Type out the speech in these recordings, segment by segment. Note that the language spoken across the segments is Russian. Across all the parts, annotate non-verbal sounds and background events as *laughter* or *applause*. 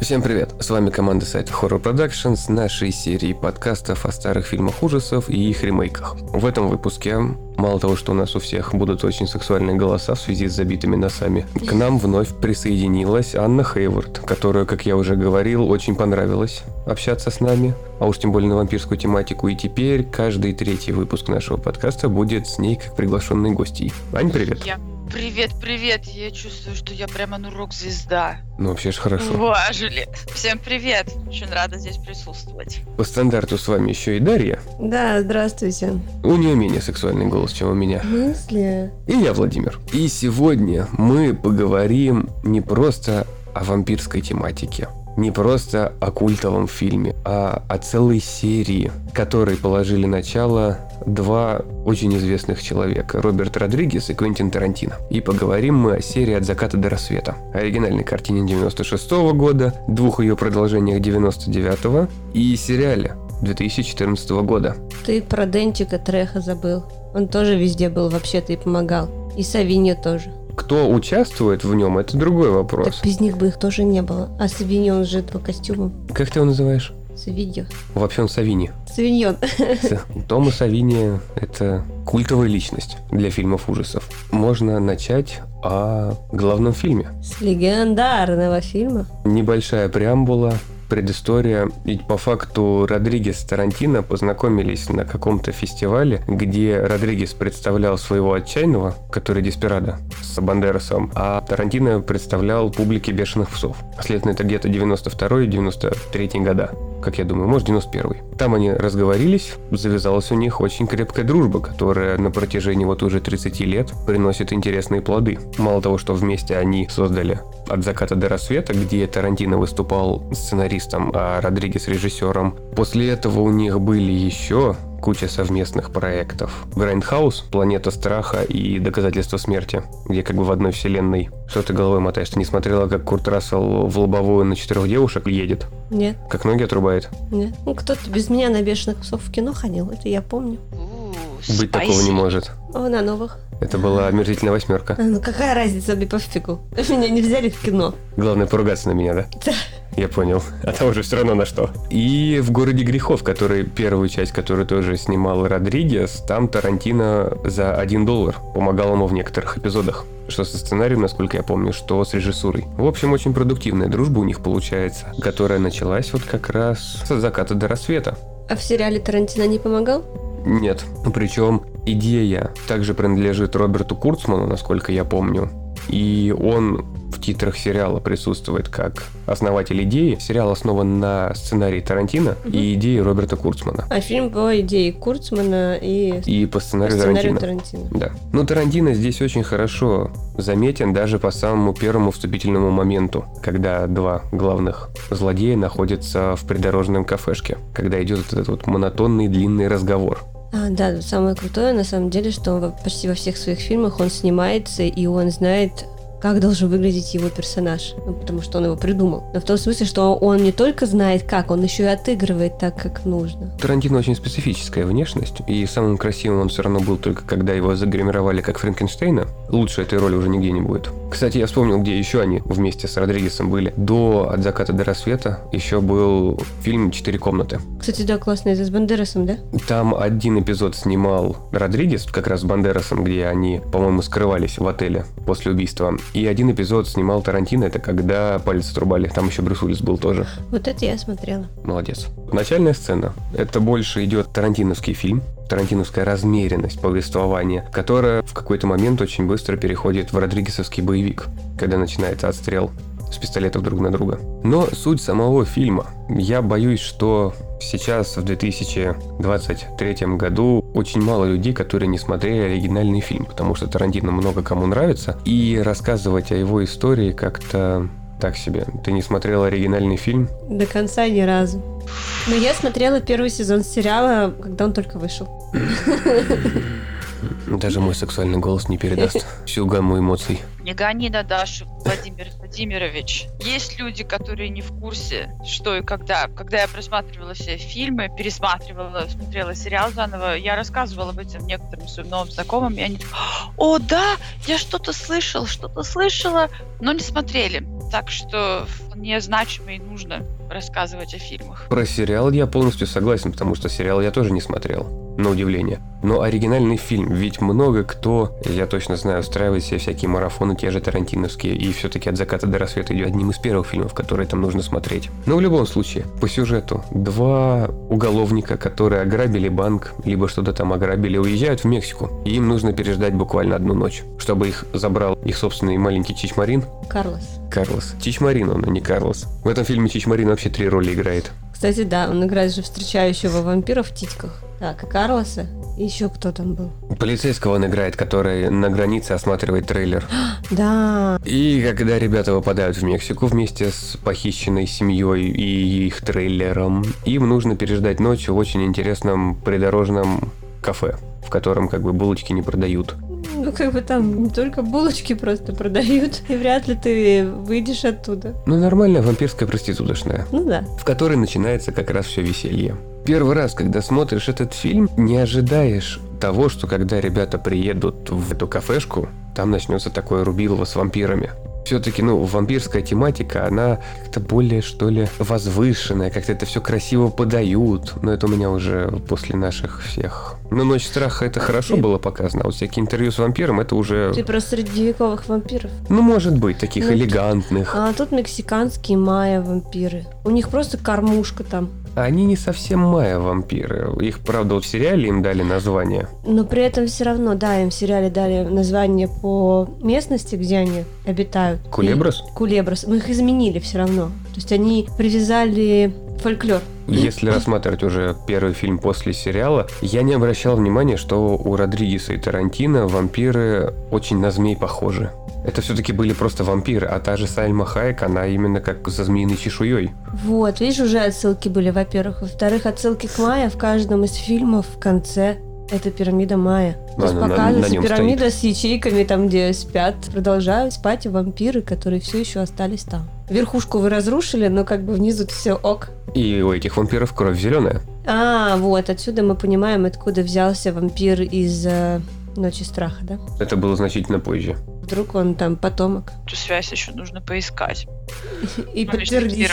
Всем привет! С вами команда сайта Horror Productions нашей серии подкастов о старых фильмах ужасов и их ремейках. В этом выпуске, мало того, что у нас у всех будут очень сексуальные голоса в связи с забитыми носами, к нам вновь присоединилась Анна Хейворд, которая, как я уже говорил, очень понравилось общаться с нами, а уж тем более на вампирскую тематику, и теперь каждый третий выпуск нашего подкаста будет с ней как приглашенной гостьей. Ань, привет! Привет, привет. Я чувствую, что я прямо ну рок-звезда. Ну, вообще ж хорошо. Уважили. Всем привет. Очень рада здесь присутствовать. По стандарту с вами еще и Дарья. Да, здравствуйте. У нее менее сексуальный голос, чем у меня. В смысле? И я Владимир. И сегодня мы поговорим не просто о вампирской тематике, не просто о культовом фильме, а о целой серии, которой положили начало два очень известных человека, Роберт Родригес и Квентин Тарантино. И поговорим мы о серии «От заката до рассвета», оригинальной картине 96 -го года, двух ее продолжениях 99 и сериале 2014 года. Ты про Дентика Треха забыл. Он тоже везде был вообще-то и помогал. И Савиньо тоже. Кто участвует в нем, это другой вопрос. Так без них бы их тоже не было. А Савиньо, он же по костюмам. Как ты его называешь? Савиньо. Вообще он Савини. Савиньон. Тома Савини – это культовая личность для фильмов ужасов. Можно начать о главном фильме. С легендарного фильма. Небольшая преамбула, предыстория. Ведь по факту Родригес и Тарантино познакомились на каком-то фестивале, где Родригес представлял своего отчаянного, который Деспирадо, с Бандерасом, а Тарантино представлял публике бешеных псов. Следовательно, это где-то 92-93 года как я думаю, может 91-й. Там они разговорились, завязалась у них очень крепкая дружба, которая на протяжении вот уже 30 лет приносит интересные плоды. Мало того, что вместе они создали «От заката до рассвета», где Тарантино выступал сценаристом, а Родригес режиссером. После этого у них были еще куча совместных проектов. Грайндхаус, Планета страха и Доказательство смерти, где как бы в одной вселенной. Что ты головой мотаешь? Ты не смотрела, как Курт Рассел в лобовую на четырех девушек едет? Нет. Как ноги отрубает? Нет. Ну, кто-то без меня на бешеных псов в кино ходил, это я помню. Быть такого не может. О, на новых. Это была омерзительная восьмерка. А, ну какая разница, мне пофигу. *laughs* Меня не взяли в кино. Главное поругаться на меня, да? Да. Я понял. А там уже все равно на что. И в «Городе грехов», который первую часть, которую тоже снимал Родригес, там Тарантино за один доллар помогал ему в некоторых эпизодах. Что со сценарием, насколько я помню, что с режиссурой. В общем, очень продуктивная дружба у них получается, которая началась вот как раз с заката до рассвета. А в сериале Тарантино не помогал? Нет. Причем идея также принадлежит Роберту Курцману, насколько я помню. И он в титрах сериала присутствует как основатель идеи. Сериал основан на сценарии Тарантино угу. и идее Роберта Курцмана. А фильм по идее Курцмана и... И по сценарию, по сценарию Тарантино. Тарантино. Да. Ну, Тарантино здесь очень хорошо заметен даже по самому первому вступительному моменту, когда два главных злодея находятся в придорожном кафешке, когда идет этот вот монотонный длинный разговор. А, да, самое крутое на самом деле, что он почти во всех своих фильмах он снимается и он знает как должен выглядеть его персонаж, ну, потому что он его придумал. Но в том смысле, что он не только знает как, он еще и отыгрывает так, как нужно. Тарантино очень специфическая внешность, и самым красивым он все равно был только когда его загримировали как Франкенштейна. Лучше этой роли уже нигде не будет. Кстати, я вспомнил, где еще они вместе с Родригесом были. До «От заката до рассвета» еще был фильм «Четыре комнаты». Кстати, да, классно, это с Бандерасом, да? Там один эпизод снимал Родригес, как раз с Бандерасом, где они, по-моему, скрывались в отеле после убийства. И один эпизод снимал Тарантино, это когда палец отрубали. Там еще Брюс Уиллис был тоже. Вот это я смотрела. Молодец. Начальная сцена. Это больше идет тарантиновский фильм, тарантиновская размеренность повествования, которая в какой-то момент очень быстро переходит в родригесовский боевик, когда начинается отстрел с пистолетов друг на друга. Но суть самого фильма. Я боюсь, что сейчас, в 2023 году, очень мало людей, которые не смотрели оригинальный фильм, потому что Тарантино много кому нравится, и рассказывать о его истории как-то так себе. Ты не смотрела оригинальный фильм? До конца ни разу. Но я смотрела первый сезон сериала, когда он только вышел. *laughs* Даже мой сексуальный голос не передаст *laughs* всю гамму эмоций. Не гони на Дашу, Владимир Владимирович. Есть люди, которые не в курсе, что и когда. Когда я просматривала все фильмы, пересматривала, смотрела сериал заново, я рассказывала об этом некоторым своим новым знакомым, и они о, да, я что-то слышал, что-то слышала, но не смотрели. так что вполне значимо и нужно рассказывать о фильмах. Про сериал я полностью согласен, потому что сериал я тоже не смотрел на удивление. Но оригинальный фильм, ведь много кто, я точно знаю, устраивает себе всякие марафоны, те же тарантиновские, и все-таки от заката до рассвета идет одним из первых фильмов, которые там нужно смотреть. Но в любом случае, по сюжету, два уголовника, которые ограбили банк, либо что-то там ограбили, уезжают в Мексику, и им нужно переждать буквально одну ночь, чтобы их забрал их собственный маленький Чичмарин. Карлос. Карлос. Чичмарин он, а не Карлос. В этом фильме Чичмарин вообще три роли играет. Кстати, да, он играет же встречающего вампира в титьках. Так, и Карлоса, и еще кто там был? Полицейского он играет, который на границе осматривает трейлер. *gasps* Да. И когда ребята выпадают в Мексику вместе с похищенной семьей и их трейлером, им нужно переждать ночь в очень интересном придорожном кафе, в котором как бы булочки не продают. Ну, как бы там не только булочки просто продают, и вряд ли ты выйдешь оттуда. Ну, нормальная вампирская проституточная. Ну да. В которой начинается как раз все веселье. Первый раз, когда смотришь этот фильм, не ожидаешь того, что когда ребята приедут в эту кафешку, там начнется такое рубилово с вампирами все-таки, ну, вампирская тематика, она как-то более, что ли, возвышенная, как-то это все красиво подают. Но это у меня уже после наших всех. Ну, «Ночь страха» это хорошо было показано, а вот всякие интервью с вампиром, это уже... Ты про средневековых вампиров? Ну, может быть, таких ну, элегантных. А тут мексиканские майя-вампиры. У них просто кормушка там. Они не совсем майя-вампиры. Их, правда, вот в сериале им дали название. Но при этом все равно, да, им в сериале дали название по местности, где они обитают. Кулеброс? И Кулеброс. Мы их изменили все равно. То есть они привязали фольклор. Если рассматривать уже первый фильм после сериала, я не обращал внимания, что у Родригеса и Тарантино вампиры очень на змей похожи. Это все-таки были просто вампиры, а та же Сальма Хайек, она именно как за змеиной чешуей. Вот, видишь, уже отсылки были, во-первых. Во-вторых, отсылки к Майя в каждом из фильмов в конце это пирамида Майя. То есть показывается на, на пирамида стоит. с ячейками, там, где спят, продолжают спать вампиры, которые все еще остались там. Верхушку вы разрушили, но как бы внизу все ок. И у этих вампиров кровь зеленая. А, вот, отсюда мы понимаем, откуда взялся вампир из э, Ночи страха, да? Это было значительно позже. Вдруг он там потомок. Эту связь еще нужно поискать. И подтвердить.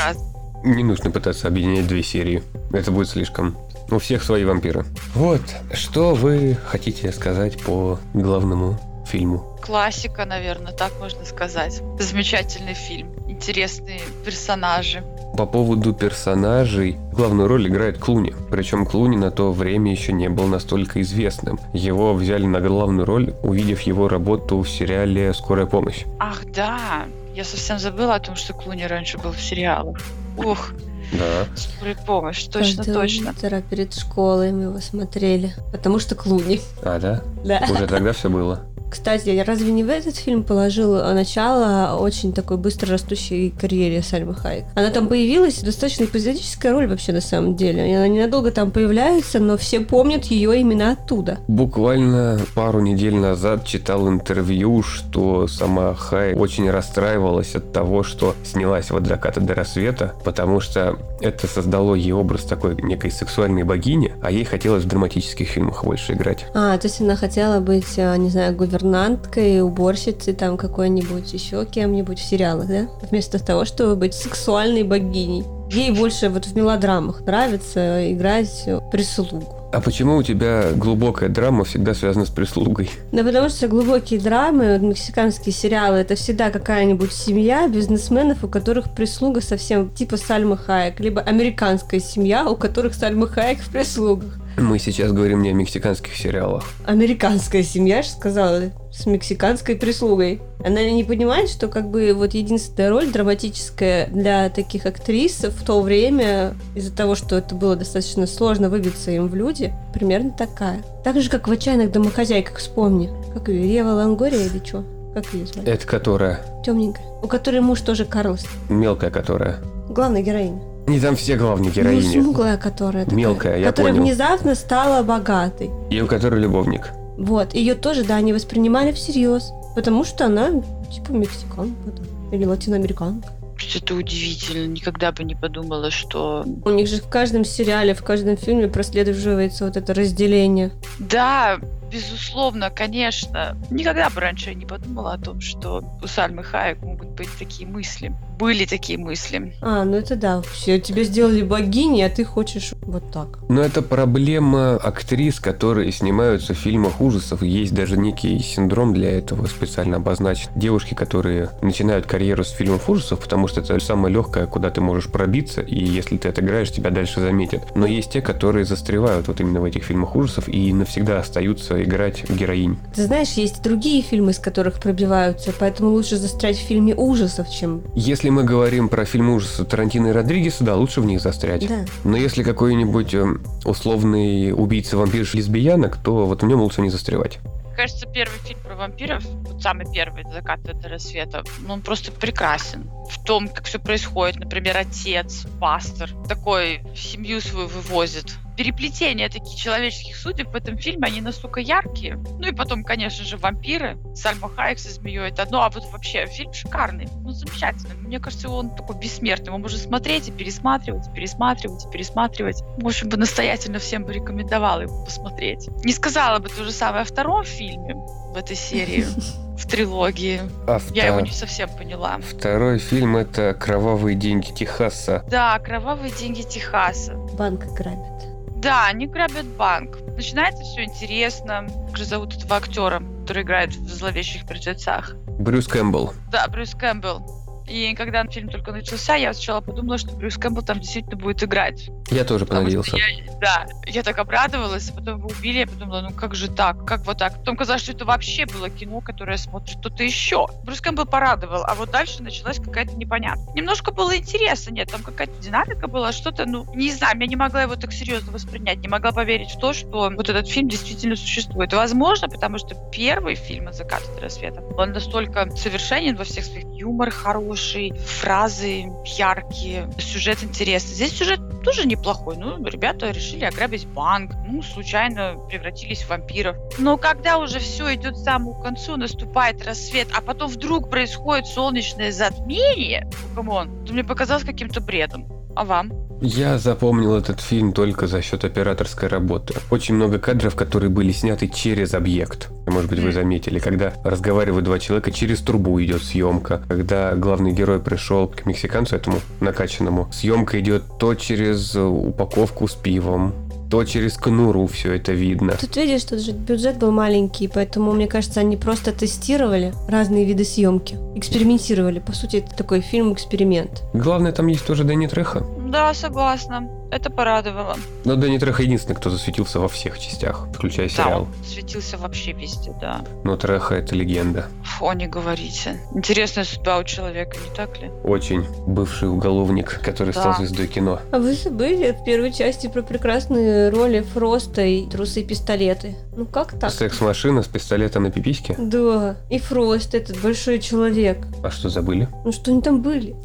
Не нужно пытаться объединять две серии. Это будет слишком. У всех свои вампиры. Вот, что вы хотите сказать по главному фильму? Классика, наверное, так можно сказать. Замечательный фильм. Интересные персонажи. По поводу персонажей, главную роль играет Клуни. Причем Клуни на то время еще не был настолько известным. Его взяли на главную роль, увидев его работу в сериале «Скорая помощь». Ах, да. Я совсем забыла о том, что Клуни раньше был в сериалах. Ух, да. Скорая помощь, точно, Каждое точно. утро перед школой мы его смотрели, потому что Клуни. А, да? Да. Уже тогда все было. Кстати, разве не в этот фильм положил начало очень такой быстро растущей карьере Сальмы Хайек? Она там появилась, достаточно эпизодическая роль вообще на самом деле. И она ненадолго там появляется, но все помнят ее именно оттуда. Буквально пару недель назад читал интервью, что сама Хайек очень расстраивалась от того, что снялась в «От заката до рассвета», потому что это создало ей образ такой некой сексуальной богини, а ей хотелось в драматических фильмах больше играть. А, то есть она хотела быть, а, не знаю, гувернанткой уборщицей там какой-нибудь, еще кем-нибудь в сериалах, да? Вместо того, чтобы быть сексуальной богиней. Ей больше вот в мелодрамах нравится играть прислугу. А почему у тебя глубокая драма всегда связана с прислугой? Да потому что глубокие драмы, мексиканские сериалы, это всегда какая-нибудь семья бизнесменов, у которых прислуга совсем типа Сальмы Хайек, либо американская семья, у которых Сальмы Хайек в прислугах. Мы сейчас говорим не о мексиканских сериалах. Американская семья, же сказала, с мексиканской прислугой. Она не понимает, что как бы вот единственная роль драматическая для таких актрис в то время, из-за того, что это было достаточно сложно выбиться им в люди, примерно такая. Так же, как в «Отчаянных домохозяйках», вспомни. Как ее, Ева Лангория или что? Как ее звали? Это которая? Темненькая. У которой муж тоже Карлос. Мелкая которая? Главная героиня. Не там все главные героини. Ну, смуглая, которая такая, Мелкая, я Которая понял. внезапно стала богатой. И у которой любовник. Вот, ее тоже, да, они воспринимали всерьез. Потому что она, типа, мексиканка, да, или латиноамериканка. Это удивительно. Никогда бы не подумала, что... У них же в каждом сериале, в каждом фильме прослеживается вот это разделение. Да, безусловно, конечно. Никогда бы раньше я не подумала о том, что у Сальмы Хайек могут быть такие мысли. Были такие мысли. А, ну это да. Все, тебя сделали богиней, а ты хочешь вот так. Но это проблема актрис, которые снимаются в фильмах ужасов. Есть даже некий синдром для этого специально обозначен. Девушки, которые начинают карьеру с фильмов ужасов, потому что это самое легкое, куда ты можешь пробиться, и если ты отыграешь, тебя дальше заметят. Но есть те, которые застревают вот именно в этих фильмах ужасов и навсегда остаются играть героинь. Ты знаешь, есть другие фильмы, из которых пробиваются, поэтому лучше застрять в фильме ужасов, чем... Если мы говорим про фильм ужасов Тарантино и Родригеса, да, лучше в них застрять. Да. Но если какой-нибудь э, условный убийца вампирш лесбиянок, то вот в нем лучше не застревать. Кажется, первый фильм про вампиров, вот самый первый «Закат до рассвета», ну, он просто прекрасен. В том, как все происходит. Например, отец, пастор, такой семью свою вывозит переплетения таких человеческих судеб в этом фильме, они настолько яркие. Ну и потом, конечно же, вампиры. Сальма Хайек со змеей это одно, а вот вообще фильм шикарный. Ну, замечательный. Мне кажется, он такой бессмертный. Его можно смотреть и пересматривать, и пересматривать, и пересматривать. В общем, бы настоятельно всем бы рекомендовала его посмотреть. Не сказала бы то же самое о втором фильме в этой серии. *laughs* в трилогии. А Я его не совсем поняла. Второй фильм это «Кровавые деньги Техаса». Да, «Кровавые деньги Техаса». Банк грабят. Да, они грабят банк. Начинается все интересно. Как же зовут этого актера, который играет в «Зловещих мертвецах»? Брюс Кэмпбелл. Да, Брюс Кэмпбелл. И когда фильм только начался, я сначала подумала, что Брюс Кэмпбелл там действительно будет играть. Я тоже понадеялся. Я, да, я так обрадовалась, потом его убили, я подумала, ну как же так, как вот так? Потом казалось, что это вообще было кино, которое смотрит что-то еще. Брюс Кэмпбелл порадовал, а вот дальше началась какая-то непонятная. Немножко было интересно, нет, там какая-то динамика была, что-то, ну, не знаю, я не могла его так серьезно воспринять, не могла поверить в то, что вот этот фильм действительно существует. Возможно, потому что первый фильм «От заката до рассвета», он настолько совершенен во всех своих юмор хороший, фразы яркие, сюжет интересный. Здесь сюжет тоже неплохой. Ну, ребята решили ограбить банк, ну, случайно превратились в вампиров. Но когда уже все идет к самому концу, наступает рассвет, а потом вдруг происходит солнечное затмение, come on, то мне показалось каким-то бредом. А вам? Я запомнил этот фильм только за счет операторской работы. Очень много кадров, которые были сняты через объект. Может быть, вы заметили, когда разговаривают два человека, через трубу идет съемка. Когда главный герой пришел к мексиканцу этому накачанному, съемка идет то через упаковку с пивом, то через конуру все это видно. Тут видишь, тут же бюджет был маленький, поэтому, мне кажется, они просто тестировали разные виды съемки, экспериментировали. По сути, это такой фильм-эксперимент. Главное, там есть тоже Дэнни Треха. Да, согласна. Это порадовало. Но Дэнни Треха единственный, кто засветился во всех частях, включая сериал. Да, светился вообще везде, да. Но Треха — это легенда. Не говорите. Интересная судьба у человека, не так ли? Очень. Бывший уголовник, который да. стал звездой кино. А вы забыли в первой части про прекрасные роли Фроста и трусы и пистолеты. Ну как так? Секс-машина с пистолетом на пипиське? Да. И Фрост, этот большой человек. А что забыли? Ну что они там были?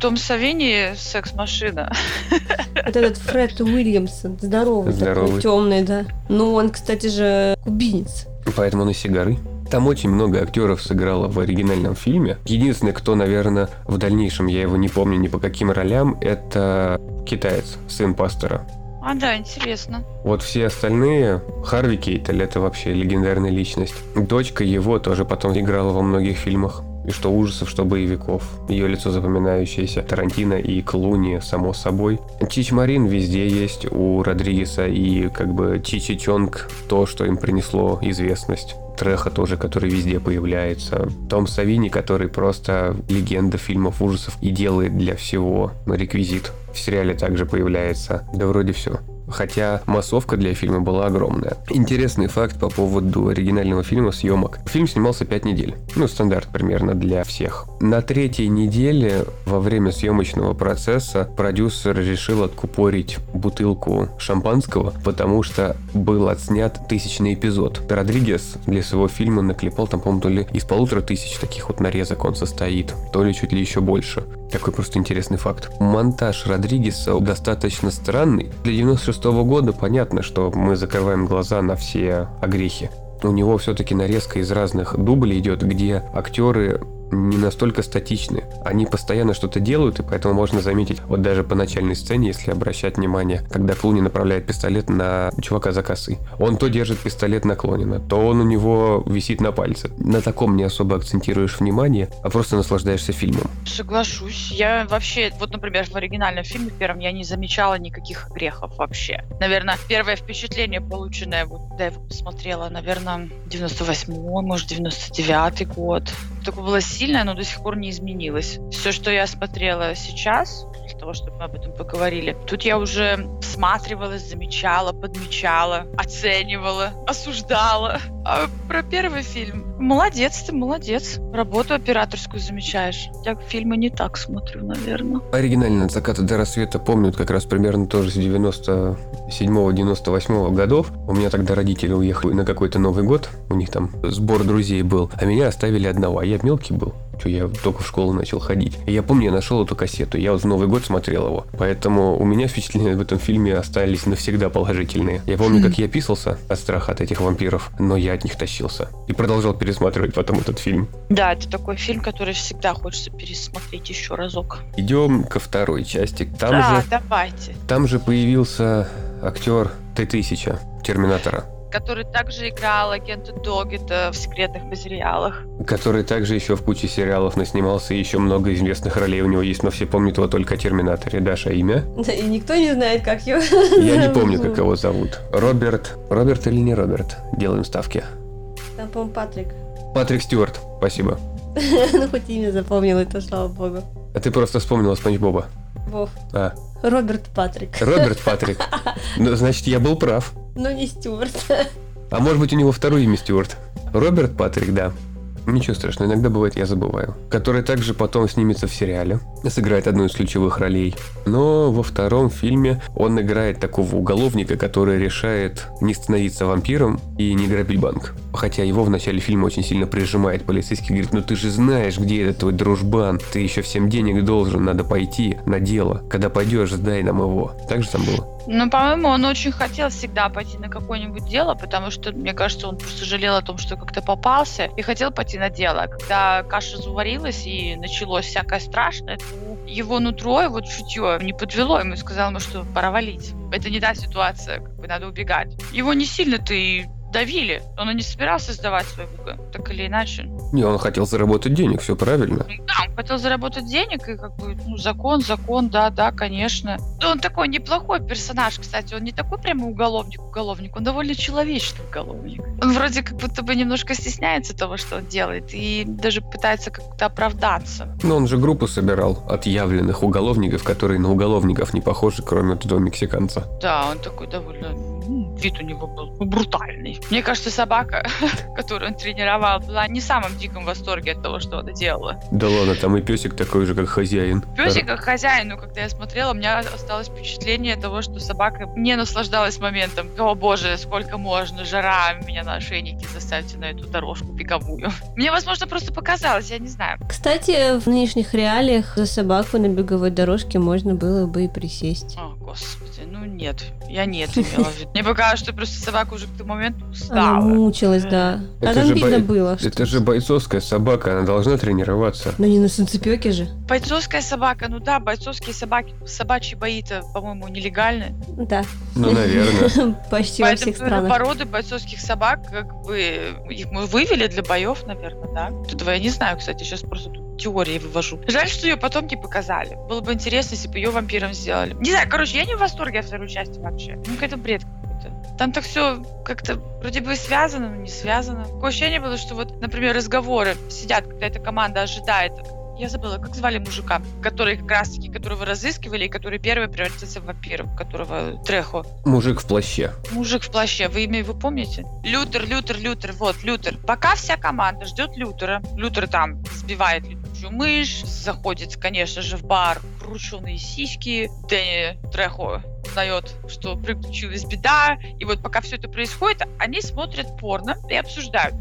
Том Савини секс-машина. Вот этот Фред Уильямсон, здоровый, здоровый. такой, темный, да. Ну, он, кстати же, кубинец. Поэтому он и сигары. Там очень много актеров сыграло в оригинальном фильме. Единственный, кто, наверное, в дальнейшем, я его не помню ни по каким ролям, это китаец, сын пастора. А, да, интересно. Вот все остальные, Харви Кейтель, это вообще легендарная личность. Дочка его тоже потом играла во многих фильмах и что ужасов, что боевиков. Ее лицо запоминающееся. Тарантино и Клуни, само собой. Чич Марин везде есть у Родригеса и как бы Чичи Чонг то, что им принесло известность. Треха тоже, который везде появляется. Том Савини, который просто легенда фильмов ужасов и делает для всего реквизит. В сериале также появляется. Да вроде все хотя массовка для фильма была огромная. Интересный факт по поводу оригинального фильма съемок. Фильм снимался 5 недель. Ну, стандарт примерно для всех. На третьей неделе во время съемочного процесса продюсер решил откупорить бутылку шампанского, потому что был отснят тысячный эпизод. Родригес для своего фильма наклепал там, по-моему, то ли из полутора тысяч таких вот нарезок он состоит, то ли чуть ли еще больше. Такой просто интересный факт. Монтаж Родригеса достаточно странный. Для 96 -го года понятно, что мы закрываем глаза на все огрехи. У него все-таки нарезка из разных дублей идет, где актеры не настолько статичны. Они постоянно что-то делают, и поэтому можно заметить, вот даже по начальной сцене, если обращать внимание, когда Клуни направляет пистолет на чувака за косой. Он то держит пистолет наклоненно, то он у него висит на пальце. На таком не особо акцентируешь внимание, а просто наслаждаешься фильмом. Соглашусь. Я вообще, вот, например, в оригинальном фильме первом я не замечала никаких грехов вообще. Наверное, первое впечатление, полученное, вот, когда я его посмотрела, наверное, 98-й, может, 99-й год. Такое было сильное, но до сих пор не изменилось. Все, что я смотрела сейчас, для того, чтобы мы об этом поговорили. Тут я уже всматривалась, замечала, подмечала, оценивала, осуждала. А про первый фильм. Молодец ты, молодец. Работу операторскую замечаешь. Я фильмы не так смотрю, наверное. Оригинально «От заката до рассвета» помнят как раз примерно тоже с 97-98 годов. У меня тогда родители уехали на какой-то Новый год. У них там сбор друзей был. А меня оставили одного. А я мелкий был. Что я только в школу начал ходить. И я помню, я нашел эту кассету. Я вот в Новый год смотрел его. Поэтому у меня впечатления в этом фильме остались навсегда положительные. Я помню, как я писался от страха от этих вампиров, но я от них тащился. И продолжал пересматривать потом этот фильм. Да, это такой фильм, который всегда хочется пересмотреть еще разок. Идем ко второй части. Там да, же, давайте. там же появился актер Т-1000, Терминатора. Который также играл агента Доггета в секретных материалах. Который также еще в куче сериалов наснимался, и еще много известных ролей у него есть, но все помнят его только о Терминаторе. Даша, имя? Да, и никто не знает, как его Я не помню, как его зовут. Роберт. Роберт или не Роберт? Делаем ставки. Там, по-моему, Патрик. Патрик Стюарт, спасибо. *laughs* Ну, хоть имя запомнил, это слава богу. А ты просто вспомнила Спанч Боба. Вов. А, Роберт Патрик. Роберт Патрик. *laughs* Ну, значит, я был прав. Но не Стюарт. А может быть, у него второе имя Стюарт? Роберт Патрик, да. Ничего страшного, иногда бывает, я забываю. Который также потом снимется в сериале, сыграет одну из ключевых ролей. Но во втором фильме он играет такого уголовника, который решает не становиться вампиром и не грабить банк. Хотя его в начале фильма очень сильно прижимает полицейский, говорит, ну ты же знаешь, где этот твой дружбан, ты еще всем денег должен, надо пойти на дело. Когда пойдешь, сдай нам его. Так же там было? Ну, по-моему, он очень хотел всегда пойти на какое-нибудь дело, потому что, мне кажется, он просто жалел о том, что как-то попался, и хотел пойти на дело. Когда каша заварилась и началось всякое страшное, то его нутро, его чутье не подвело ему сказал ему, что пора валить. Это не та ситуация, как бы надо убегать. Его не сильно-то и давили. Он и не собирался сдавать свой ВГ, так или иначе. Не, он хотел заработать денег, все правильно. Да, он хотел заработать денег, и как бы, ну, закон, закон, да, да, конечно. Да, Он такой неплохой персонаж, кстати, он не такой прямо уголовник-уголовник, он довольно человечный уголовник. Он вроде как будто бы немножко стесняется того, что он делает, и даже пытается как-то оправдаться. Но он же группу собирал отъявленных уголовников, которые на уголовников не похожи, кроме этого мексиканца. Да, он такой довольно... Вид у него был брутальный. Мне кажется, собака, *laughs* которую он тренировал, была не в самом диком восторге от того, что она делала. Да ладно, там и песик такой же, как хозяин. Песик как хозяин, но когда я смотрела, у меня осталось впечатление того, что собака не наслаждалась моментом. О боже, сколько можно, жара, меня на ошейнике заставьте на эту дорожку беговую. *laughs* Мне, возможно, просто показалось, я не знаю. Кстати, в нынешних реалиях за собаку на беговой дорожке можно было бы и присесть. О, господи, ну нет, я нет имела в виду. Мне показалось, что просто собака уже к тому моменту Она устала. мучилась, да. А Это там же видно бо- было, что... Это же бойцовская собака, она должна тренироваться. Но не на санцепёке же. Бойцовская собака, ну да, бойцовские собаки, собачьи бои-то, по-моему, нелегальны. Да. Ну, наверное. *laughs* Почти во Поэтому всех странах. породы бойцовских собак, как бы, их мы вывели для боев, наверное, да? Этого я не знаю, кстати, сейчас просто тут теории вывожу. Жаль, что ее потом не показали. Было бы интересно, если бы ее вампиром сделали. Не знаю, короче, я не в восторге от второй части вообще. Ну, какой-то бред. Там так все как-то вроде бы связано, но не связано. Такое ощущение было, что вот, например, разговоры сидят, когда эта команда ожидает я забыла, как звали мужика, который как раз-таки, которого разыскивали, и который первый превратился в вампира, которого Трехо. Мужик в плаще. Мужик в плаще, вы имя его помните? Лютер, Лютер, Лютер, вот, Лютер. Пока вся команда ждет Лютера, Лютер там сбивает мышь, заходит, конечно же, в бар, крученые сиськи, Дэнни Трехо узнает, что приключилась беда, и вот пока все это происходит, они смотрят порно и обсуждают.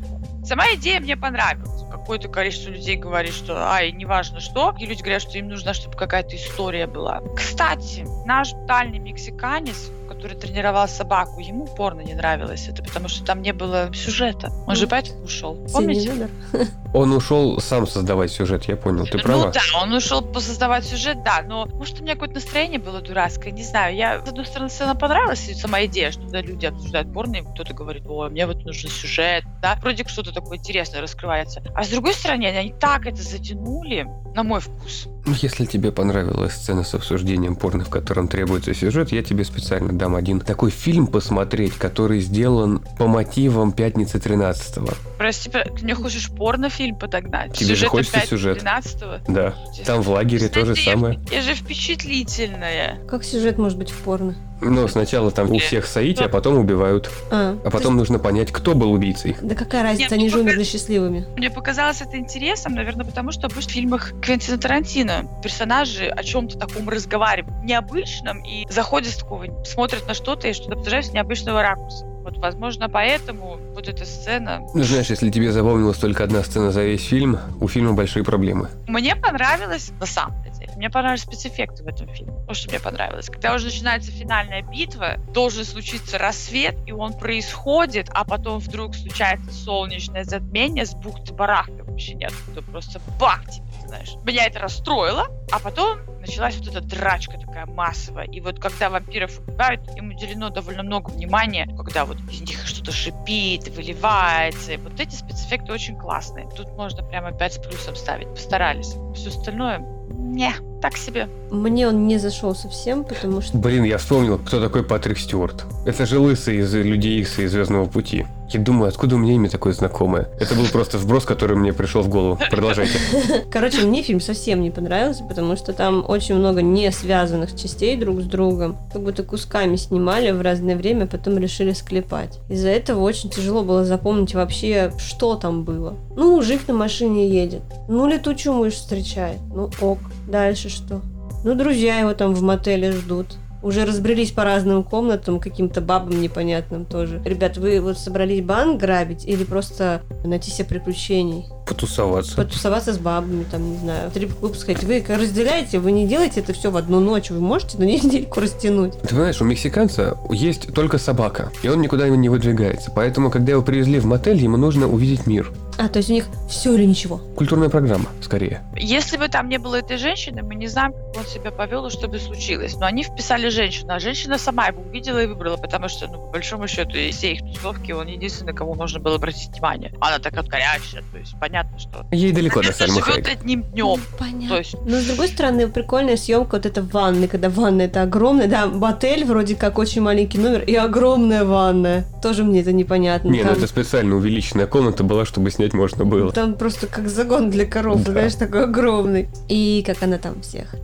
Сама идея мне понравилась. Какое-то количество людей говорит, что ай, неважно что. И люди говорят, что им нужно, чтобы какая-то история была. Кстати, наш дальний мексиканец, который тренировал собаку, ему порно не нравилось. Это потому что там не было сюжета. Он же поэтому ушел. Помните? *laughs* Он ушел сам создавать сюжет, я понял. Ты права? Ну да, он ушел создавать сюжет, да, но может у меня какое-то настроение было дурацкое, не знаю. Я, с одной стороны, сцена понравилась, и сама идея, что да, люди обсуждают порно, и кто-то говорит, о, мне вот нужен сюжет, да, вроде как что-то такое интересное раскрывается. А с другой стороны, они так это затянули, на мой вкус. Если тебе понравилась сцена с обсуждением порно, в котором требуется сюжет, я тебе специально дам один такой фильм посмотреть, который сделан по мотивам «Пятницы 13-го». Прости, ты мне хочешь порнофильм подогнать? Тебе же хочется сюжет. 13 Да. Там в лагере то же самое. Я же впечатлительная. Как сюжет может быть в порно? Ну, сначала там у всех соити, а потом убивают. А, А потом нужно понять, кто был убийцей. Да какая разница, Нет, они ну, же умерли счастливыми. Мне показалось это интересом, наверное, потому что обычно в фильмах Квентина Тарантино персонажи о чем-то таком разговаривают, необычном, и заходят с такого, смотрят на что-то и что-то с необычного ракурса. Вот, возможно, поэтому вот эта сцена... Ну, знаешь, если тебе запомнилась только одна сцена за весь фильм, у фильма большие проблемы. Мне понравилось, на самом деле, мне понравились спецэффекты в этом фильме. Вот что мне понравилось. Когда уже начинается финальная битва, должен случиться рассвет, и он происходит, а потом вдруг случается солнечное затмение с бухты-барахты вообще нет. Это просто бах тебе, знаешь. Меня это расстроило, а потом началась вот эта драчка такая массовая. И вот когда вампиров убивают, им уделено довольно много внимания, когда вот из них что-то шипит, выливается. И вот эти спецэффекты очень классные. Тут можно прямо 5 с плюсом ставить. Постарались. Все остальное не, так себе. Мне он не зашел совсем, потому что... Блин, я вспомнил, кто такой Патрик Стюарт. Это же лысый из Людей Икс и Звездного Пути. Я думаю, откуда у меня имя такое знакомое? Это был просто вброс, который мне пришел в голову. Продолжайте. *laughs* Короче, мне фильм совсем не понравился, потому что там очень много не связанных частей друг с другом. Как будто кусками снимали в разное время, потом решили склепать. Из-за этого очень тяжело было запомнить вообще, что там было. Ну, мужик на машине едет. Ну, летучую мышь встречает. Ну, ок. Дальше что? Ну, друзья его там в мотеле ждут. Уже разбрелись по разным комнатам, каким-то бабам непонятным тоже. Ребят, вы вот собрались банк грабить или просто найти себе приключений? Потусоваться. Потусоваться с бабами, там, не знаю, стрип-клуб сходить. Вы разделяете, вы не делаете это все в одну ночь. Вы можете на *laughs* недельку растянуть. Ты знаешь, у мексиканца есть только собака, и он никуда не выдвигается. Поэтому, когда его привезли в мотель, ему нужно увидеть мир. А, то есть у них все или ничего? Культурная программа, скорее. Если бы там не было этой женщины, мы не знаем, как он себя повел и что бы случилось. Но они вписали женщину, а женщина сама его увидела и выбрала, потому что, ну, по большому счету, из всей их тусовки он единственный, кого можно было обратить внимание. Она такая горячая, то есть понятно, что... Ей далеко до Сальмы живет одним днем. Понятно. То есть Но с другой стороны, прикольная съемка вот эта ванны, когда ванна это огромная, да, мотель вроде как очень маленький номер и огромная ванная. Тоже мне это непонятно. Не, ну Там- это специально увеличенная комната была, чтобы снять можно было. Там просто как загон для коров, Да. знаешь, такой огромный. И как она там всех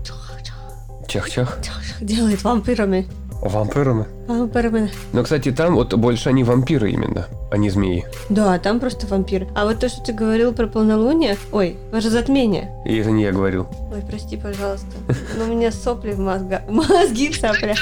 Чах-чах. делает вампирами. Вампирами. Вампирами. Но, кстати, там вот больше они вампиры именно, а не змеи. Да, там просто вампир. А вот то, что ты говорил про полнолуние, ой, ваше затмение. И это не я говорил. Ой, прости, пожалуйста. Но у меня сопли в мозгах. *laughs* Мозги в соплях.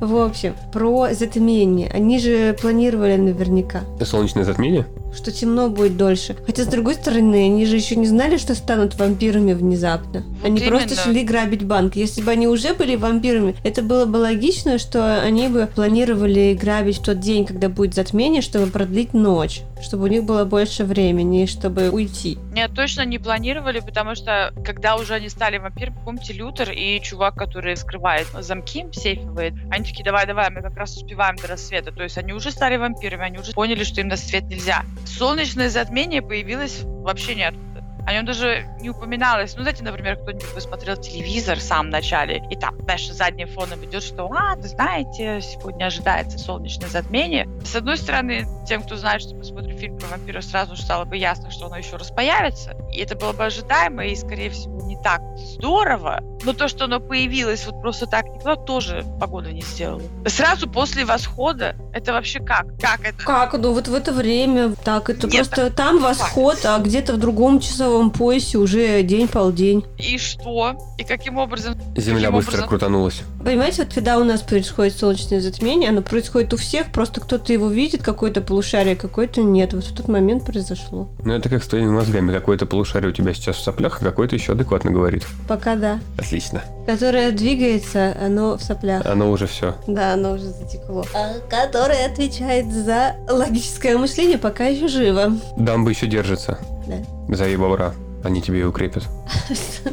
В общем, про затмение. Они же планировали наверняка, Солнечное затмение? что темно будет дольше. Хотя, с другой стороны, они же еще не знали, что станут вампирами внезапно. Вот они просто именно. шли грабить банк. Если бы они уже были вампирами, это было бы логично, что они бы планировали грабить в тот день, когда будет затмение, чтобы продлить ночь. Чтобы у них было больше времени, чтобы уйти. Нет, точно не планировали, потому что когда уже они стали вампирами, помните, Лютер и чувак, который скрывает замки сейфовые, они такие, давай-давай, мы как раз успеваем до рассвета. То есть они уже стали вампирами, они уже поняли, что им на свет нельзя. Солнечное затмение появилось вообще ниоткуда. О нем даже не упоминалось. Ну, знаете, например, кто-нибудь посмотрел телевизор в самом начале, и там, знаешь, задним фоном идет, что, а, вы знаете, сегодня ожидается солнечное затмение. С одной стороны, тем, кто знает, что мы смотрим фильм про вампира, сразу же стало бы ясно, что оно еще раз появится. И это было бы ожидаемо, и, скорее всего, не так здорово. Но то, что оно появилось вот просто так, никто тоже погоду не сделала. Сразу после восхода, это вообще как? Как это? Как? Ну вот в это время так это Нет, просто там восход, а где-то в другом часовом поясе уже день-полдень. И что? И каким образом? Земля Каким быстро образом? крутанулась. Понимаете, вот когда у нас происходит солнечное затмение, оно происходит у всех, просто кто-то его видит, какое-то полушарие, какое-то нет. Вот в тот момент произошло. Ну, это как с твоими мозгами. Какое-то полушарие у тебя сейчас в соплях, а какое-то еще адекватно говорит. Пока да. Отлично. Которое двигается, оно в соплях. Оно уже все. Да, оно уже затекло. А которое отвечает за логическое мышление, пока еще живо. Дамба еще держится. Да. Зови бобра. Они тебе и укрепят.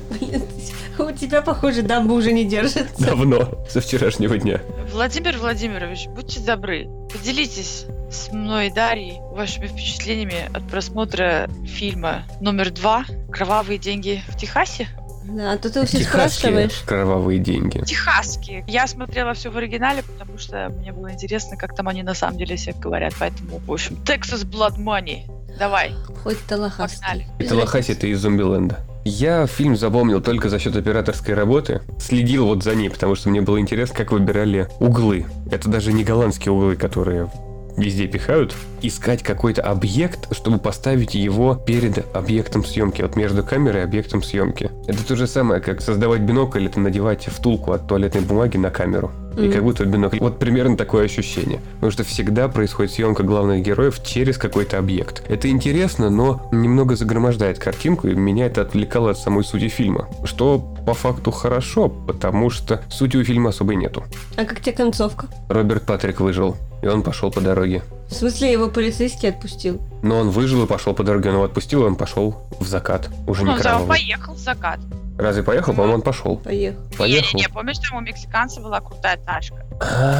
Блин, *laughs* у тебя, похоже, дамба уже не держится. Давно, со вчерашнего дня. Владимир Владимирович, будьте добры, поделитесь с мной и Дарьей вашими впечатлениями от просмотра фильма номер два «Кровавые деньги в Техасе». Да, а то ты Техасские спрашиваешь. кровавые деньги. Техасские. Я смотрела все в оригинале, потому что мне было интересно, как там они на самом деле всех говорят. Поэтому, в общем, Texas Blood Money. Давай, Хоть Талахас. погнали. Это Лохаси, это из Зомбиленда. Я фильм запомнил только за счет операторской работы. Следил вот за ней, потому что мне было интересно, как выбирали углы. Это даже не голландские углы, которые везде пихают. Искать какой-то объект, чтобы поставить его перед объектом съемки. Вот между камерой и объектом съемки. Это то же самое, как создавать бинокль или надевать втулку от туалетной бумаги на камеру. И как будто бинокль. Вот примерно такое ощущение. Потому что всегда происходит съемка главных героев через какой-то объект. Это интересно, но немного загромождает картинку, и меня это отвлекало от самой сути фильма. Что по факту хорошо, потому что сути у фильма особой нету. А как тебе концовка? Роберт Патрик выжил, и он пошел по дороге. В смысле, его полицейский отпустил? Но он выжил и пошел по дороге, он его отпустил, и он пошел в закат. Уже Ну, не кровавый. поехал в закат. Разве поехал? По-моему, он пошел. Поехал. Поехал. Не-не-не, помнишь, там у мексиканца была крутая тачка?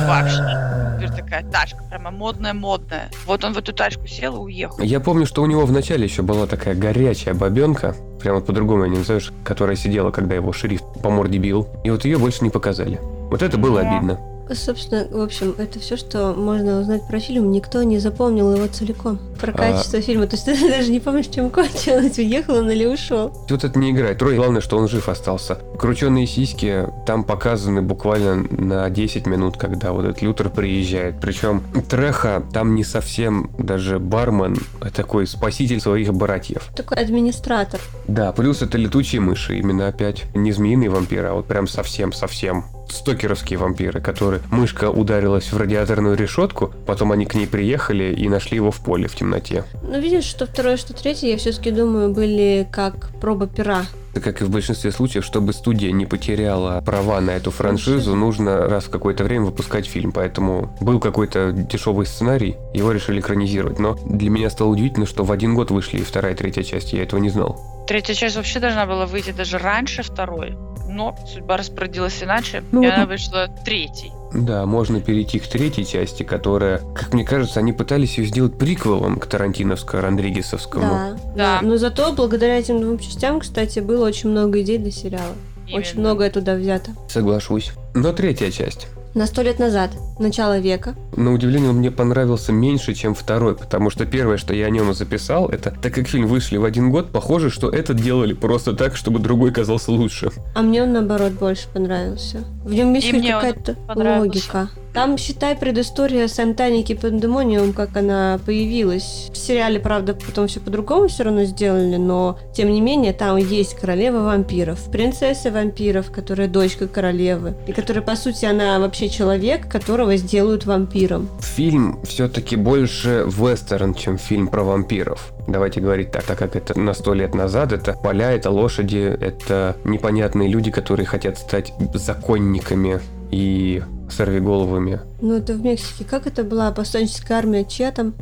Вообще. Теперь такая тачка, прямо модная-модная. Вот он в эту тачку сел и уехал. Я помню, что у него вначале еще была такая горячая бабенка, прямо по-другому я не назовешь, которая сидела, когда его шериф по морде бил. И вот ее больше не показали. Вот это было обидно. Собственно, в общем, это все, что можно узнать про фильм. Никто не запомнил его целиком. Про А. качество фильма. То есть *laughs* ты даже не помнишь, чем кончилось, уехал он или ушел. Вот это не играет. Трой, главное, что он жив остался. Крученые сиськи там показаны буквально на 10 минут, когда вот этот Лютер приезжает. Причем Треха там не совсем даже бармен, а такой спаситель своих братьев. Такой администратор. Да, плюс это летучие мыши, именно опять. Не змеиные вампиры, а вот прям совсем-совсем стокеровские вампиры, которые мышка ударилась в радиаторную решетку, потом они к ней приехали и нашли его в поле в темноте. Ну, видишь, что второе, что третье, я все-таки думаю, были как проба пера. Как и в большинстве случаев, чтобы студия не потеряла права на эту франшизу, нужно раз в какое-то время выпускать фильм. Поэтому был какой-то дешевый сценарий, его решили экранизировать. Но для меня стало удивительно, что в один год вышли и вторая и третья часть, я этого не знал. Третья часть вообще должна была выйти даже раньше второй. Но судьба распорядилась иначе, Ну и вот- она вышла третьей. Да, можно перейти к третьей части, которая, как мне кажется, они пытались ее сделать приквелом к Тарантиновско-Родригесовскому. Да, Да. да. Но зато благодаря этим двум частям, кстати, было очень много идей для сериала. Очень Именно. многое туда взято. Соглашусь. Но третья часть. На сто лет назад, начало века. На удивление, он мне понравился меньше, чем второй, потому что первое, что я о нем записал, это, так как фильм вышли в один год, похоже, что этот делали просто так, чтобы другой казался лучше. А мне он, наоборот, больше понравился. В нем есть хоть какая-то понравился. логика. Там, считай, предыстория Сантаники Пандемониум, как она появилась. В сериале, правда, потом все по-другому все равно сделали, но, тем не менее, там есть королева вампиров, принцесса вампиров, которая дочка королевы, и которая, по сути, она вообще человек, которого сделают вампиром. Фильм все-таки больше вестерн, чем фильм про вампиров. Давайте говорить так, так как это на сто лет назад, это поля, это лошади, это непонятные люди, которые хотят стать законниками и сорвиголовыми. Ну, это в Мексике. Как это была повстанческая армия? Чья там?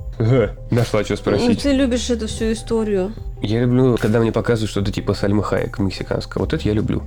Нашла что Ну, спросить. ты любишь эту всю историю. Я люблю, когда мне показывают что-то типа Сальмы Хаек мексиканского. Вот это я люблю.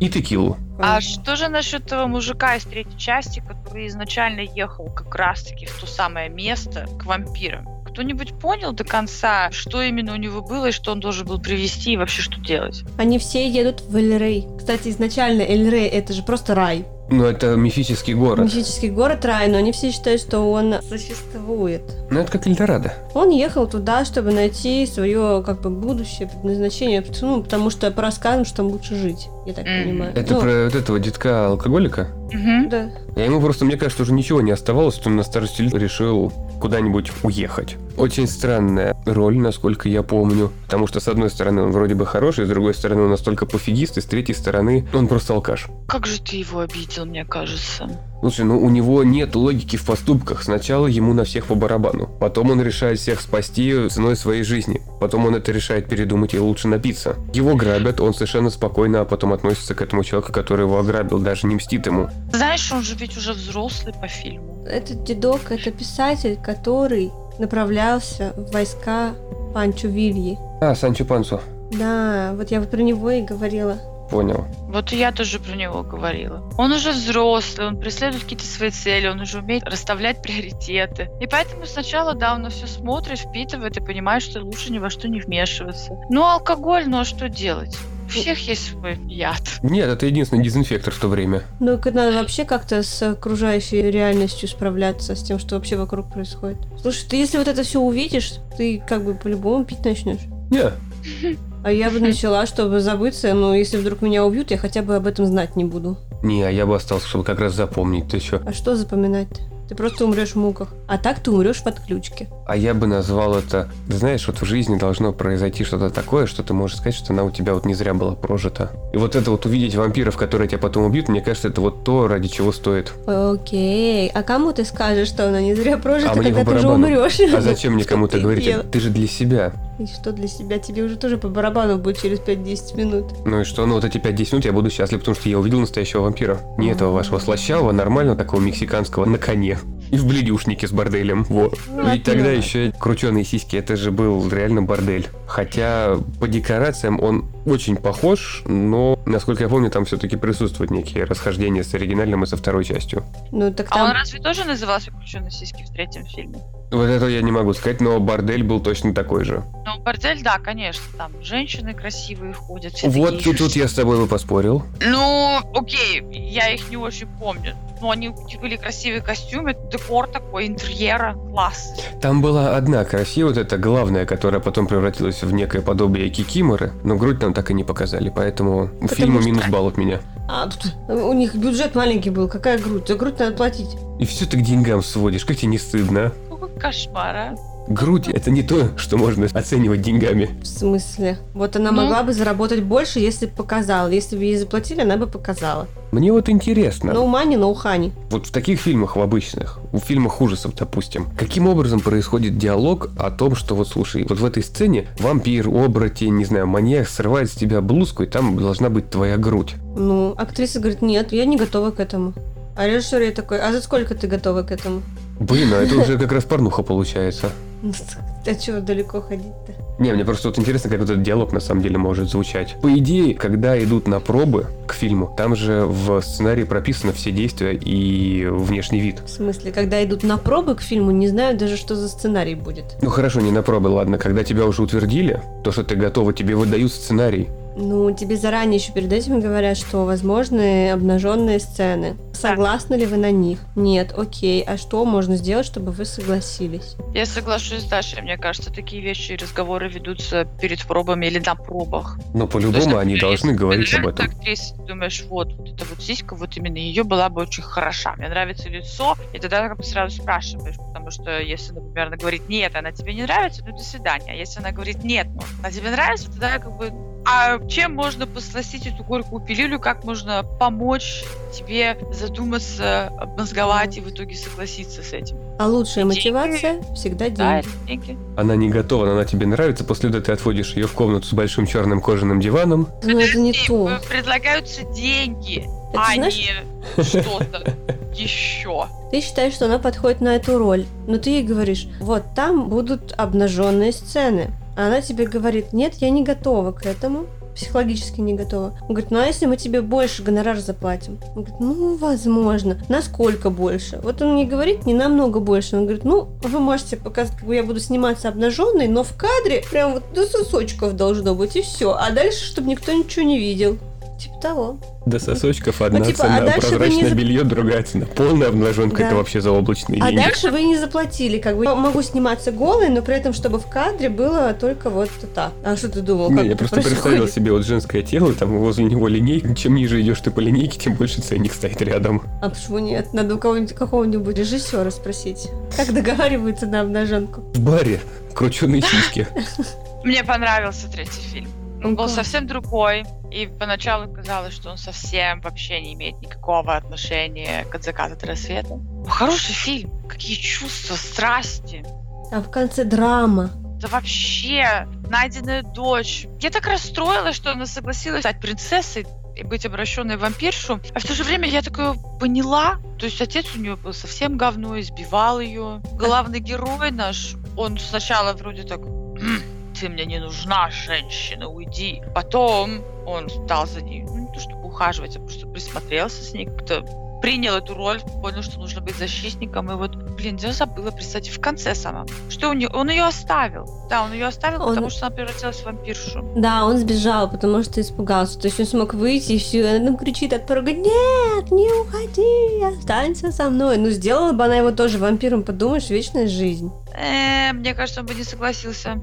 И текилу. А что же насчет того мужика из третьей части, который изначально ехал как раз-таки в то самое место к вампирам? Кто-нибудь понял до конца, что именно у него было и что он должен был привести и вообще что делать? Они все едут в Эль-Рей. Кстати, изначально Эль-Рей это же просто рай. Ну, это мифический город. Мифический город рай, но они все считают, что он существует. Ну, это как Эльдорадо. Он ехал туда, чтобы найти свое как бы будущее предназначение, ну, потому что по рассказам, что там лучше жить, я так Мгм. понимаю. Это Ну, про вот этого детка-алкоголика? Мгм. Да. Я ему просто, мне кажется, уже ничего не оставалось, что он на старости лет решил куда-нибудь уехать. Очень странная роль, насколько я помню. Потому что, с одной стороны, он вроде бы хороший, с другой стороны, он настолько пофигист, и с третьей стороны, он просто алкаш. Как же ты его обидел, мне кажется. Слушай, ну у него нет логики в поступках. Сначала ему на всех по барабану. Потом он решает всех спасти ценой своей жизни. Потом он это решает передумать и лучше напиться. Его грабят, он совершенно спокойно, а потом относится к этому человеку, который его ограбил, даже не мстит ему. Знаешь, он же ведь уже взрослый по фильму. Этот дедок, это писатель, который направлялся в войска Панчо Вильи. А, Санчо Пансу. Да, вот я вот про него и говорила. Понял. Вот и я тоже про него говорила. Он уже взрослый, он преследует какие-то свои цели, он уже умеет расставлять приоритеты. И поэтому сначала, да, он на все смотрит, впитывает и понимает, что лучше ни во что не вмешиваться. Ну, алкоголь, ну а что делать? У всех есть свой яд. Нет, это единственный дезинфектор в то время. Ну, надо вообще как-то с окружающей реальностью справляться, с тем, что вообще вокруг происходит. Слушай, ты если вот это все увидишь, ты как бы по-любому пить начнешь. Не, А я бы начала, чтобы забыться, но если вдруг меня убьют, я хотя бы об этом знать не буду. не, а я бы остался, чтобы как раз запомнить. Ты что? А что запоминать-то? Ты просто умрешь в муках. А так ты умрешь в отключке. А я бы назвал это... Знаешь, вот в жизни должно произойти что-то такое, что ты можешь сказать, что она у тебя вот не зря была прожита. И вот это вот увидеть вампиров, которые тебя потом убьют, мне кажется, это вот то, ради чего стоит. Окей. А кому ты скажешь, что она не зря прожита, А когда ты уже умрешь? А зачем мне кому-то говорить? делал? Ты же для себя. И что для себя? Тебе уже тоже по барабану будет через 5-10 минут. Ну и что? Ну вот эти 5-10 минут я буду счастлив, потому что я увидел настоящего вампира. Не этого вашего слащавого, нормального такого мексиканского на коне. И в бледюшнике с борделем. Во. Ну, Ведь тогда поняла. еще крученые сиськи, это же был реально бордель. Хотя по декорациям он очень похож, но, насколько я помню, там все-таки присутствуют некие расхождения с оригинальным и со второй частью. Ну так А он там... разве тоже назывался «Крученые сиськи» в третьем фильме? Вот это я не могу сказать, но бордель был точно такой же. Ну, бордель, да, конечно, там женщины красивые ходят. все Вот такие- тут, тут я с тобой бы поспорил. Ну, окей, я их не очень помню. Ну, они были красивые костюмы, декор такой, интерьера, класс. Там была одна красивая, вот эта главная, которая потом превратилась в некое подобие кикиморы, но грудь нам так и не показали, поэтому фильму что- минус балл от меня. А, тут у них бюджет маленький был. Какая грудь? За грудь надо платить. И все ты к деньгам сводишь, как тебе не стыдно, а? Какой кошмар, а? Грудь – это не то, что можно оценивать деньгами. В смысле? Вот она Ну. могла бы заработать больше, если бы показала. Если бы ей заплатили, она бы показала. Мне вот интересно, No money, no honey. вот в таких фильмах, в обычных, в фильмах ужасов, допустим, каким образом происходит диалог о том, что вот слушай, вот в этой сцене вампир, оборотень, не знаю, маньяк срывает с тебя блузку, и там должна быть твоя грудь. Ну, актриса говорит, нет, я не готова к этому. А режиссер ей такой, а за сколько ты готова к этому? Блин, а это уже как раз порнуха получается. А чего далеко ходить-то? Не, мне просто вот интересно, как вот этот диалог на самом деле может звучать. По идее, когда идут на пробы к фильму, там же в сценарии прописаны все действия и внешний вид. В смысле, когда идут на пробы к фильму, не знаю даже, что за сценарий будет. Ну хорошо, не на пробы, ладно. Когда тебя уже утвердили, то, что ты готова, тебе выдают сценарий. Ну, тебе заранее еще перед этим говорят, что возможны обнаженные сцены. Согласны ли вы на них? Нет, окей. А что можно сделать, чтобы вы согласились? Я соглашусь с Дашей, мне кажется, такие вещи и разговоры ведутся перед пробами или на пробах. Но по-любому они должны говорить об этом. актриса, ты думаешь, вот, вот эта вот сиська, вот именно ее была бы очень хороша. Мне нравится лицо, и тогда как бы сразу спрашиваешь, потому что если, например, она говорит, нет, она тебе не нравится, ну до свидания. А если она говорит, нет, ну, она тебе нравится, тогда как бы а чем можно посластить эту горькую пилюлю, как можно помочь тебе задуматься, обмозговать и в итоге согласиться с этим? А лучшая Деньги. мотивация всегда Да, деньги. это деньги. Она не готова, но она тебе нравится. После этого ты отводишь ее в комнату с большим черным кожаным диваном. Но это не И то. Предлагаются деньги, Это а знаешь- не *laughs* что-то еще. Ты считаешь, что она подходит на эту роль, но ты ей говоришь, вот там будут обнаженные сцены. А она тебе говорит, нет, я не готова к этому, психологически не готова. Он говорит, ну а если мы тебе больше гонорар заплатим? Он говорит, ну, возможно. Насколько больше? Вот он не говорит, не намного больше. Он говорит, ну, вы можете показать, как я буду сниматься обнаженной, но в кадре прям вот до сосочков должно быть, и все. А дальше, чтобы никто ничего не видел. Типа того. До сосочков одна Ну, типа, а цена, вы прозрачное не белье другая цена. Полная обнаженка Да. это вообще заоблачные А деньги. дальше вы не заплатили, как бы. Я могу сниматься голой, но при этом, чтобы в кадре было только вот так. А что ты думал, Не, как я просто происходит? представил себе вот женское тело, там возле него линейка. Чем ниже идешь ты по линейке, тем больше ценник стоит рядом. А почему нет? Надо у кого-нибудь, какого-нибудь режиссера спросить. Как договариваются на обнаженку? В баре крученые сиськи. Мне понравился третий фильм. Он был совсем другой, и поначалу казалось, что он совсем вообще не имеет никакого отношения к «От заката до рассвета». Хороший фильм, какие чувства, страсти. А в конце драма. Да вообще, найденная дочь. Я так расстроилась, что она согласилась стать принцессой и быть обращенной в вампиршу. А в то же время я такое поняла. То есть отец у нее был совсем говно, избивал ее. Главный герой наш, он сначала вроде так, «Хм, ты мне не нужна, женщина, уйди. Потом он стал за ней, ну не то чтобы ухаживать, а просто присмотрелся с ней, как-то принял эту роль, понял, что нужно быть защитником, и вот, блин, я забыла, кстати, в конце самом, что у нее, он ее оставил. Да, он ее оставил, он... потому что она превратилась в вампиршу. Да, он сбежал, потому что испугался. То есть он смог выйти, и все, она там кричит от порога, нет, не уходи, останься со мной. Ну, сделала бы она его тоже вампиром, подумаешь, вечная жизнь. Э, мне кажется, он бы не согласился.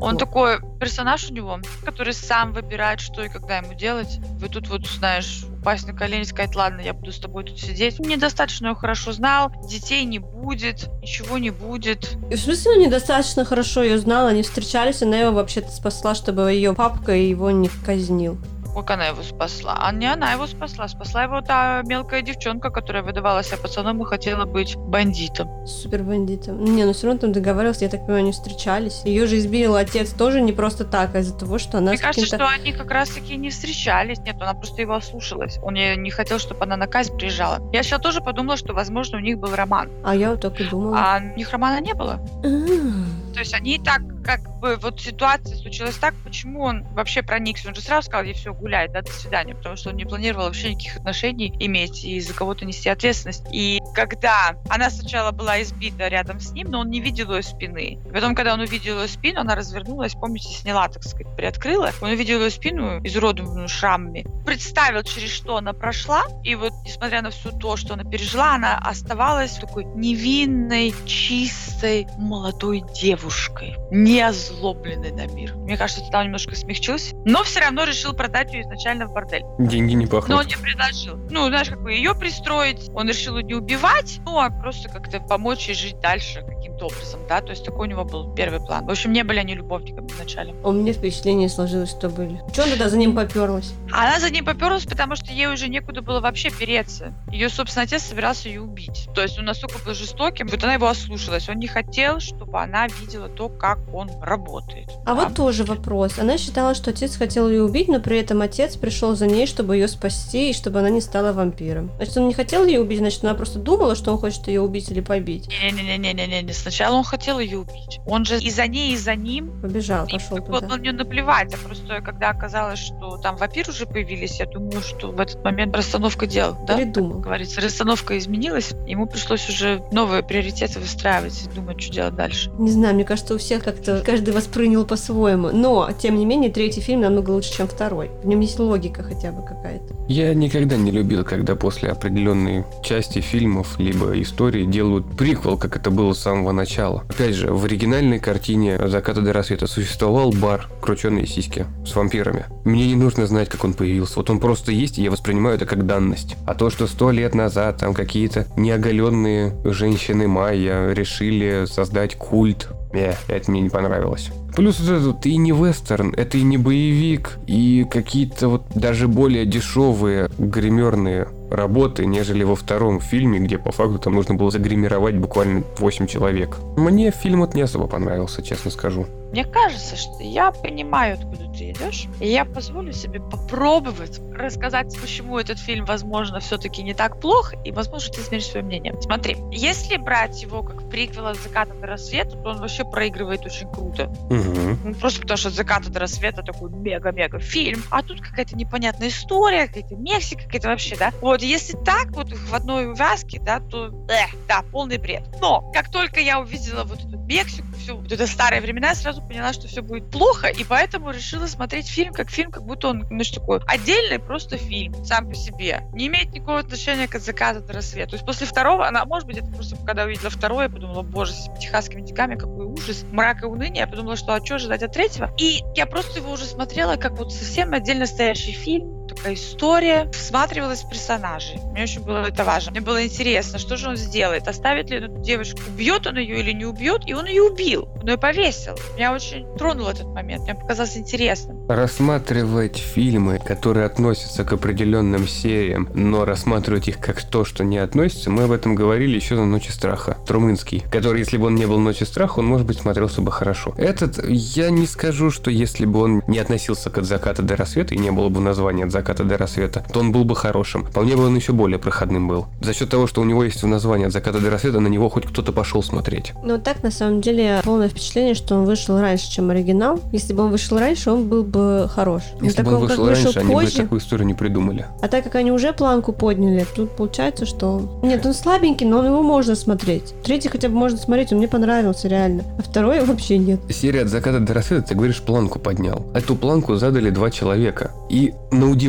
Он такой персонаж у него, который сам выбирает, что и когда ему делать. Вы тут вот, знаешь, упасть на колени и сказать, ладно, я буду с тобой тут сидеть. Недостаточно его хорошо знал, детей не будет, ничего не будет. И в смысле он недостаточно хорошо ее знал, они встречались, она его вообще-то спасла, чтобы ее папка его не казнил. Как она его спасла? А не она его спасла. Спасла его та мелкая девчонка, которая выдавала себя пацаном и хотела быть бандитом. Супер бандитом. Не, ну все равно там договаривался, я так понимаю, они встречались. Ее же избил отец тоже не просто так, а из-за того, что она Мне кажется, что они как раз-таки не встречались. Нет, она просто его ослушалась. Он не хотел, чтобы она на казнь приезжала. Я сейчас тоже подумала, что, возможно, у них был роман. А я вот так и думала. А у них романа не было. А. То есть они и так как бы вот ситуация случилась так, почему он вообще проникся? Он же сразу сказал ей все, гуляй, да, до свидания, потому что он не планировал вообще никаких отношений иметь и за кого-то нести ответственность. И когда она сначала была избита рядом с ним, но он не видел ее спины. Потом, когда он увидел ее спину, она развернулась, помните, сняла, так сказать, приоткрыла. Он увидел ее спину, изуродованную шрамами, представил, через что она прошла, и вот, несмотря на все то, что она пережила, она оставалась такой невинной, чистой, молодой девушкой, не озлобленный на мир. Мне кажется, тогда он немножко смягчился, но все равно решил продать ее изначально в бордель. Деньги не пахнут. Но он не предложил. Ну, знаешь, как бы ее пристроить. Он решил ее не убивать, ну, а просто как-то помочь ей жить дальше каким-то образом, да. То есть такой у него был первый план. В общем, не были они любовниками вначале. У меня впечатление сложилось, что были. Чего она тогда за ним поперлась? Она за ним поперлась, потому что ей уже некуда было вообще переться. Ее, собственно, отец собирался ее убить. То есть он настолько был жестоким, вот она его ослушалась. Он не хотел, чтобы она видела то, как он работает. А да? вот тоже вопрос. Она считала, что отец хотел ее убить, но при этом отец пришел за ней, чтобы ее спасти и чтобы она не стала вампиром. Значит, он не хотел ее убить, значит, она просто думала, что он хочет ее убить или побить. Не-не-не-не-не-не. Сначала он хотел ее убить. Он же и за ней, и за ним. Побежал, пошел туда. Вот мне наплевать, а просто когда оказалось, что там вампир уже появились, я думаю, что в этот момент расстановка дел, да? Придумал. Как говорится, расстановка изменилась, ему пришлось уже новые приоритеты выстраивать и думать, что делать дальше. Не знаю, мне кажется, у всех как-то каждый воспринял по-своему. Но, тем не менее, третий фильм намного лучше, чем второй. В нем есть логика хотя бы какая-то. Я никогда не любил, когда после определенной части фильмов либо истории делают приквел, как это было с самого начала. Опять же, в оригинальной картине «Заката до рассвета» существовал бар «Крученые сиськи» с вампирами. Мне не нужно знать, как он появился. Вот он просто есть, и я воспринимаю это как данность. А то, что сто лет назад там какие-то неоголенные женщины майя решили создать культ не, это мне не понравилось. Плюс это и не вестерн, это и не боевик, и какие-то вот даже более дешевые гримерные работы, нежели во втором фильме, где по факту там нужно было загримировать буквально 8 человек. Мне фильм вот не особо понравился, честно скажу. Мне кажется, что я понимаю, откуда ты идешь, и я позволю себе попробовать рассказать, почему этот фильм, возможно, все-таки не так плох, и, возможно, ты изменишь свое мнение. Смотри, если брать его как приквел от заката до рассвета, то он вообще проигрывает очень круто. Угу. Ну, просто потому что от заката до рассвета такой мега-мега фильм, а тут какая-то непонятная история, какая-то Мексика, какая-то вообще, да. Вот, если так вот в одной увязке, да, то, эх, да, полный бред. Но, как только я увидела вот эту Мексику, все, вот это старые времена, я сразу поняла, что все будет плохо, и поэтому решила смотреть фильм как фильм, как будто он, ну, что такое, отдельный просто фильм, сам по себе. Не имеет никакого отношения к заката до рассвета. То есть после второго, она, может быть, это просто, когда увидела второе, я подумала, боже, с техасскими диками, какой ужас, мрак и уныние. Я подумала, что а что ожидать от третьего? И я просто его уже смотрела как вот совсем отдельно стоящий фильм, такая история, всматривалась в персонажей. Мне очень было это важно. Мне было интересно, что же он сделает, оставит ли эту девушку, убьет он ее или не убьет, и он ее убил, он ее повесил. Меня очень тронул этот момент, мне показалось интересным. Рассматривать фильмы, которые относятся к определенным сериям, но рассматривать их как то, что не относится, мы об этом говорили еще на «Ночи страха». Трумынский, который, если бы он не был «Ночи страха», он, может быть, смотрелся бы хорошо. Этот, я не скажу, что если бы он не относился к «От заката до рассвета» и не было бы названия «От заката до рассвета», то он был бы хорошим. По мне бы он еще более проходным был. За счет того, что у него есть в названии «От заката до рассвета», на него хоть кто-то пошел смотреть. Но так, на самом деле, полное впечатление, что он вышел раньше, чем оригинал. Если бы он вышел раньше, он был бы хорош. Если бы он вышел раньше, они бы позже- такую историю не придумали. А так как они уже планку подняли, тут получается, что... Нет, он слабенький, но его можно смотреть. Третий хотя бы можно смотреть, он мне понравился реально. А второй вообще нет. Серия от заката до рассвета, ты говоришь, планку поднял. Эту планку задали два человека. И на удивление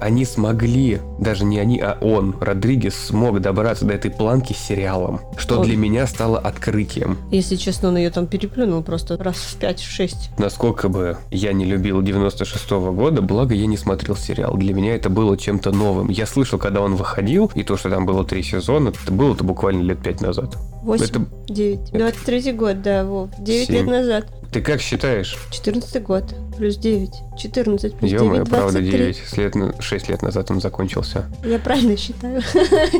они смогли, даже не они, а он, Родригес, смог добраться до этой планки с сериалом. Что Он- для меня стало открытием. Если честно, он ее там переплюнул просто раз в 5-6. Насколько бы я не любил 96 года, благо я не смотрел сериал. Для меня это было чем-то новым. Я слышал, когда он выходил, и то, что там было три сезона, это было-то буквально лет пять назад. 8, Это- 9. 23 год, да, Вов. 9 Семь. лет назад. Ты как считаешь? 14 год. Плюс 9. 14 плюс Ё-моё, 9, правда, 23. 9. Лет, на- 6 лет назад он закончился. Я правильно считаю.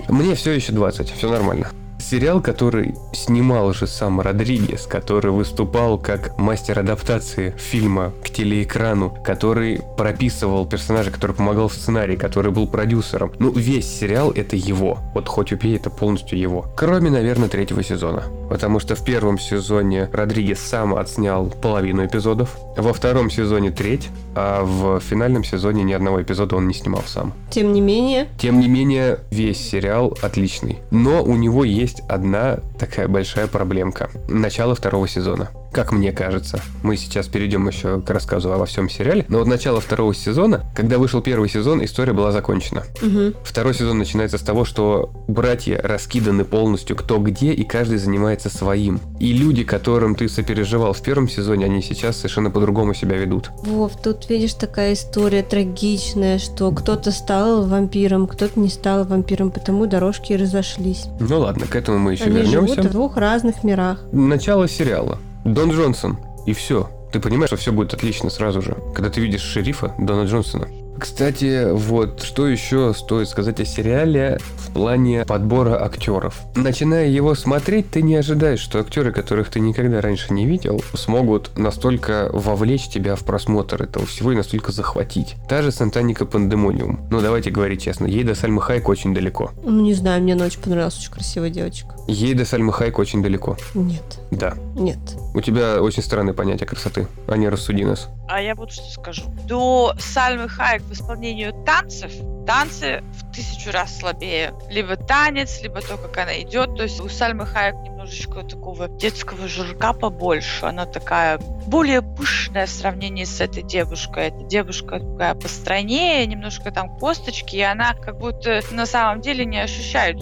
Мне все еще 20, все нормально. Сериал, который снимал же сам Родригес, который выступал как мастер адаптации фильма к телеэкрану, который прописывал персонажа, который помогал в сценарии, который был продюсером. Ну, весь сериал это его. Вот хоть убей, это полностью его. Кроме, наверное, третьего сезона. Потому что в первом сезоне Родригес сам отснял половину эпизодов, во втором сезоне треть, а в финальном сезоне ни одного эпизода он не снимал сам. Тем не менее, Тем не менее, весь сериал отличный. Но у него есть одна такая большая проблемка. Начало второго сезона. Как мне кажется. Мы сейчас перейдем еще к рассказу о всем сериале. Но вот начало второго сезона, когда вышел первый сезон, история была закончена. мгм. Второй сезон начинается с того, что братья раскиданы полностью кто где, и каждый занимается своим. И люди, которым ты сопереживал в первом сезоне, они сейчас совершенно по-другому себя ведут. Вов, тут видишь такая история трагичная, что кто-то стал вампиром, кто-то не стал вампиром, потому дорожки разошлись. Ну ладно, к этому мы еще Они живут вернемся. в двух разных мирах. начало сериала. Дон Джонсон. И все. Ты понимаешь, что все будет отлично сразу же, когда ты видишь шерифа Дона Джонсона. Кстати, вот что еще стоит сказать о сериале в плане подбора актеров. Начиная его смотреть, ты не ожидаешь, что актеры, которых ты никогда раньше не видел, смогут настолько вовлечь тебя в просмотр этого всего и настолько захватить. Та же Сантаника Пандемониум. Ну, давайте говорить честно, ей до Сальмы Хайк очень далеко. Ну, не знаю, мне ночь понравилась, очень красивая девочка. Ей до Сальмы Хайк очень далеко. Нет, Да. нет. У тебя очень странное понятие красоты, а не рассуди нас. А я вот что скажу. До Сальмы Хайек в исполнении танцев танцы в тысячу раз слабее. Либо танец, либо то, как она идет. То есть у Сальмы Хайек немножечко такого детского жирка побольше. Она такая более пышная в сравнении с этой девушкой. Эта девушка такая постройнее, немножко там косточки, и она как будто на самом деле не ощущает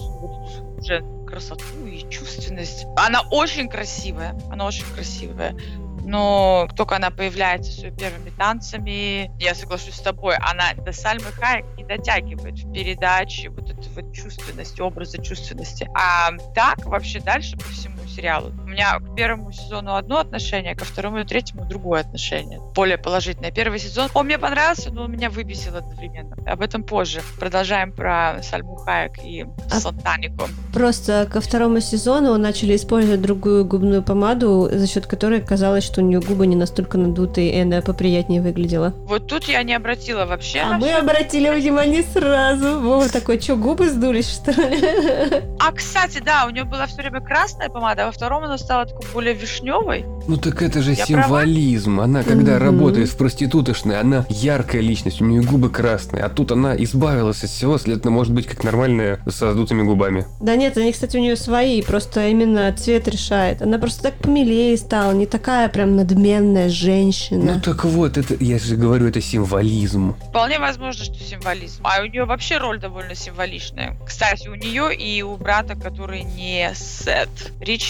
уже красоту и чувственность. Она очень красивая. Она очень красивая. Но только она появляется с ее первыми танцами, я соглашусь с тобой, она до Сальмы Хайек не дотягивает в передаче вот этой вот чувственности, образа чувственности. А так вообще дальше по всему сериалу. У меня к первому сезону одно отношение, ко второму и третьему другое отношение. Более положительное. Первый сезон, он мне понравился, но он меня выбесил одновременно. Об этом позже. Продолжаем про Сальму Хайек и А- Сантанику. Просто ко второму сезону начали использовать другую губную помаду, за счет которой казалось, что у нее губы не настолько надутые, и она поприятнее выглядела. Вот тут я не обратила вообще А мы всё обратили внимание сразу. Вова такой, что, губы сдулись, что ли? А, кстати, да, у нее была все время красная помада, а во втором она стала такой более вишневой. Ну так это же Я символизм. Она, когда Мгм. работает в проститутошной, она яркая личность, у нее губы красные. А тут она избавилась от всего, следовательно, может быть как нормальная с раздутыми губами. Да нет, они, кстати, у нее свои, просто именно цвет решает. Она просто так помилее стала, не такая прям надменная женщина. Ну так вот, это, я же говорю, это символизм. Вполне возможно, что символизм. А у нее вообще роль довольно символичная. Кстати, у нее и у брата, который не Сет.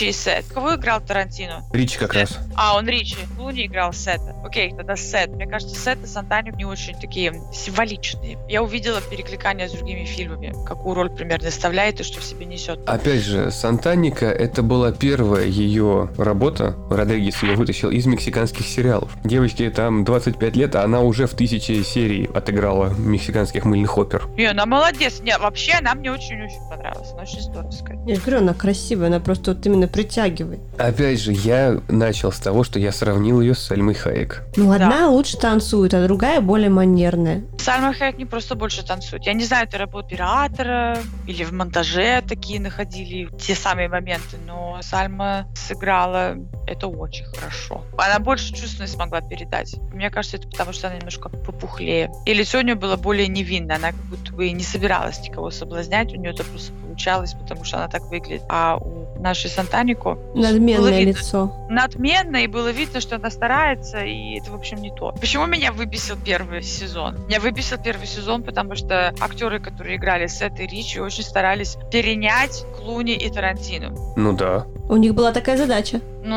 Ричи и Сет. Кого играл Тарантино? Ричи как раз раз. А, он Ричи. Клуни играл Сета. Окей, тогда Сет. Мне кажется, Сет и Сантаник не очень такие символичные. Я увидела перекликание с другими фильмами, какую роль примерно составляет и что в себе несет. Опять же, Сантаника это была первая ее работа. Родригес ее вытащил из мексиканских сериалов. Девочке там 25 лет, а она уже в тысячи серий отыграла мексиканских мыльных опер. Не, она молодец. Не, вообще, она мне очень-очень понравилась. Она очень здоровская. Я же говорю, она красивая, она просто вот именно притягивает. Опять же, я начал с того, что я сравнил ее с Сальмой Хайек. Ну, Да. одна лучше танцует, а другая более манерная. Сальма Хайек не просто больше танцует. Я не знаю, это работа оператора или в монтаже такие находили те самые моменты, но Сальма сыграла это очень хорошо. Она больше чувственность смогла передать. Мне кажется, это потому, что она немножко попухлее. И лицо у нее было более невинное. Она как будто бы и не собиралась никого соблазнять. У нее это просто получалось, потому что она так выглядит. А у нашей Сантанико Надменное видно, лицо. надменно, и было видно, что она старается, и это, в общем, не то. Почему меня выбесил первый сезон? Меня выбесил первый сезон, потому что актеры, которые играли Сет и Ричи, очень старались перенять Клуни и Тарантино. Ну да. У них была такая задача. Ну,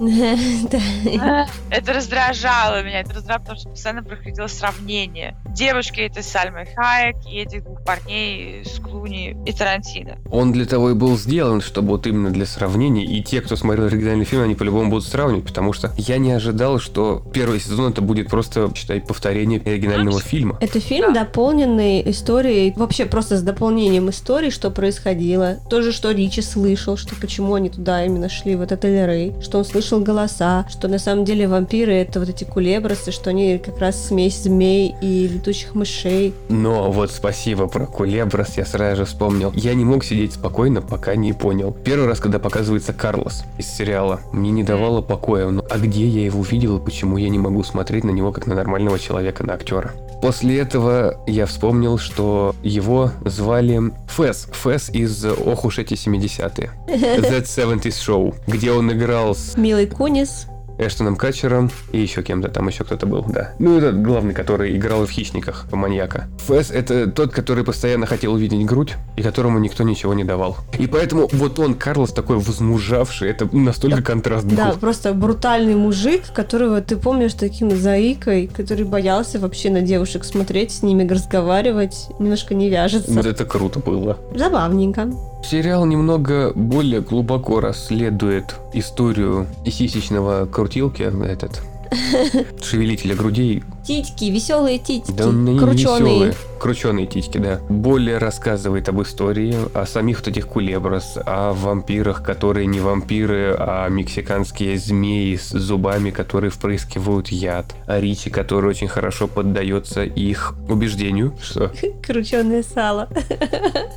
*laughs* Да. *laughs* это раздражало меня, это раздражало, потому что постоянно проходило сравнение. Девушки это Сальмой Хайек и этих двух парней с Клуни и Тарантино. Он для того и был сделан, чтобы вот именно для сравнения, и те, кто смотрел оригинальный фильм, они по-любому будут сравнивать, потому что я не ожидал, что первый сезон это будет просто, считай, повторение оригинального фильма. Это фильм, дополненный историей, вообще просто с дополнением истории, что происходило. То же, что Ричи слышал, что почему они туда именно шли, вот это Рэй, что он слышал голоса, что на самом деле вампиры это вот эти кулебросы, что они как раз смесь змей и летучих мышей. Но вот спасибо про Кулеброс, я сразу же вспомнил. Я не мог сидеть спокойно, пока не понял. Первый раз, когда показывается Карлос из сериала, мне не давало покоя. Ну, а где я его видел и почему я не могу смотреть на него как на нормального человека, на актера? После этого я вспомнил, что его звали Фэс. Фэс из «Ох уж эти 70-е». That 70s Show, где он играл с Милый Кунис. Эштоном Катчером и еще кем-то, там еще кто-то был, да. Ну, это главный, который играл в «Хищниках», маньяка. Фэс — это тот, который постоянно хотел увидеть грудь, и которому никто ничего не давал. И поэтому вот он, Карлос, такой возмужавший, это настолько контраст был. Да, просто брутальный мужик, которого ты помнишь таким заикой, который боялся вообще на девушек смотреть, с ними разговаривать, немножко не вяжется. Вот это круто было. Забавненько. Сериал немного более глубоко расследует историю сисечного крутилки, этот, *laughs* шевелителя грудей, Титьки, веселые титьки, Да, они крученые. веселые. Крученые титьки, да. Более рассказывает об истории, о самих вот этих кулеброс, о вампирах, которые не вампиры, а мексиканские змеи с зубами, которые впрыскивают яд. О Ричи, который очень хорошо поддается их убеждению, что *laughs* Крученое сало.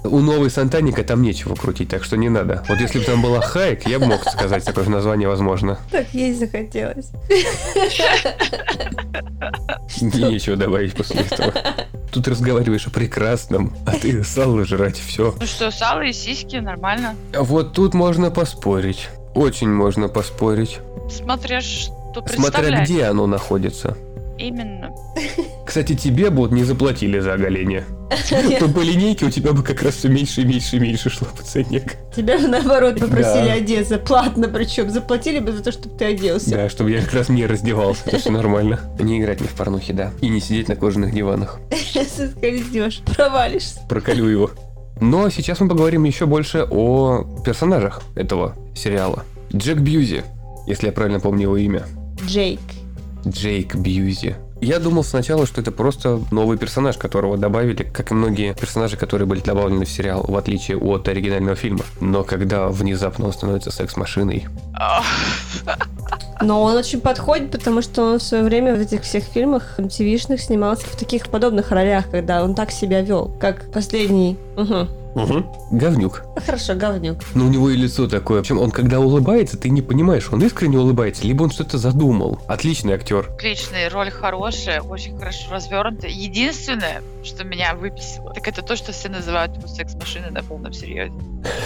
у новой Сантаника там нечего крутить, так что не надо. Вот если бы там была Хайк, я бы мог сказать такое название, возможно. Так есть захотелось. *laughs* Нечего добавить после этого. *laughs* Тут разговариваешь о прекрасном, а ты сало жрать все. Ну что, сало и сиськи, нормально. Вот тут можно поспорить. Очень можно поспорить. Смотря что Смотря представляет. где оно находится. Именно. *laughs* Кстати, тебе бы вот не заплатили за оголение. *laughs* То по линейке у тебя бы как раз все меньше и меньше и меньше шло по цене. Тебя же наоборот попросили Да. одеться, платно причем. Заплатили бы за то, чтобы ты оделся. Да, чтобы я как раз не раздевался, это все нормально. Не играть мне в порнухи, да. И не сидеть на кожаных диванах. *laughs* Сейчас скользнешь, провалишься. Проколю его. Но сейчас мы поговорим еще больше о персонажах этого сериала. Джек Бьюзи, если я правильно помню его имя. Джейк. Джейк Бьюзи. Я думал сначала, что это просто новый персонаж, которого добавили, как и многие персонажи, которые были добавлены в сериал, в отличие от оригинального фильма. Но когда внезапно он становится секс-машиной, *laughs* Но он очень подходит, потому что он в свое время в этих всех фильмах MTV-шных снимался в таких подобных ролях, когда он так себя вел, как последний. Угу. говнюк. Хорошо, говнюк. Но у него и лицо такое. Причем он, когда улыбается, ты не понимаешь, он искренне улыбается, либо он что-то задумал. Отличный актер. Отличная, роль хорошая, очень хорошо развернута. Единственное, что меня выписало, так это то, что все называют его секс-машиной на полном серьезе.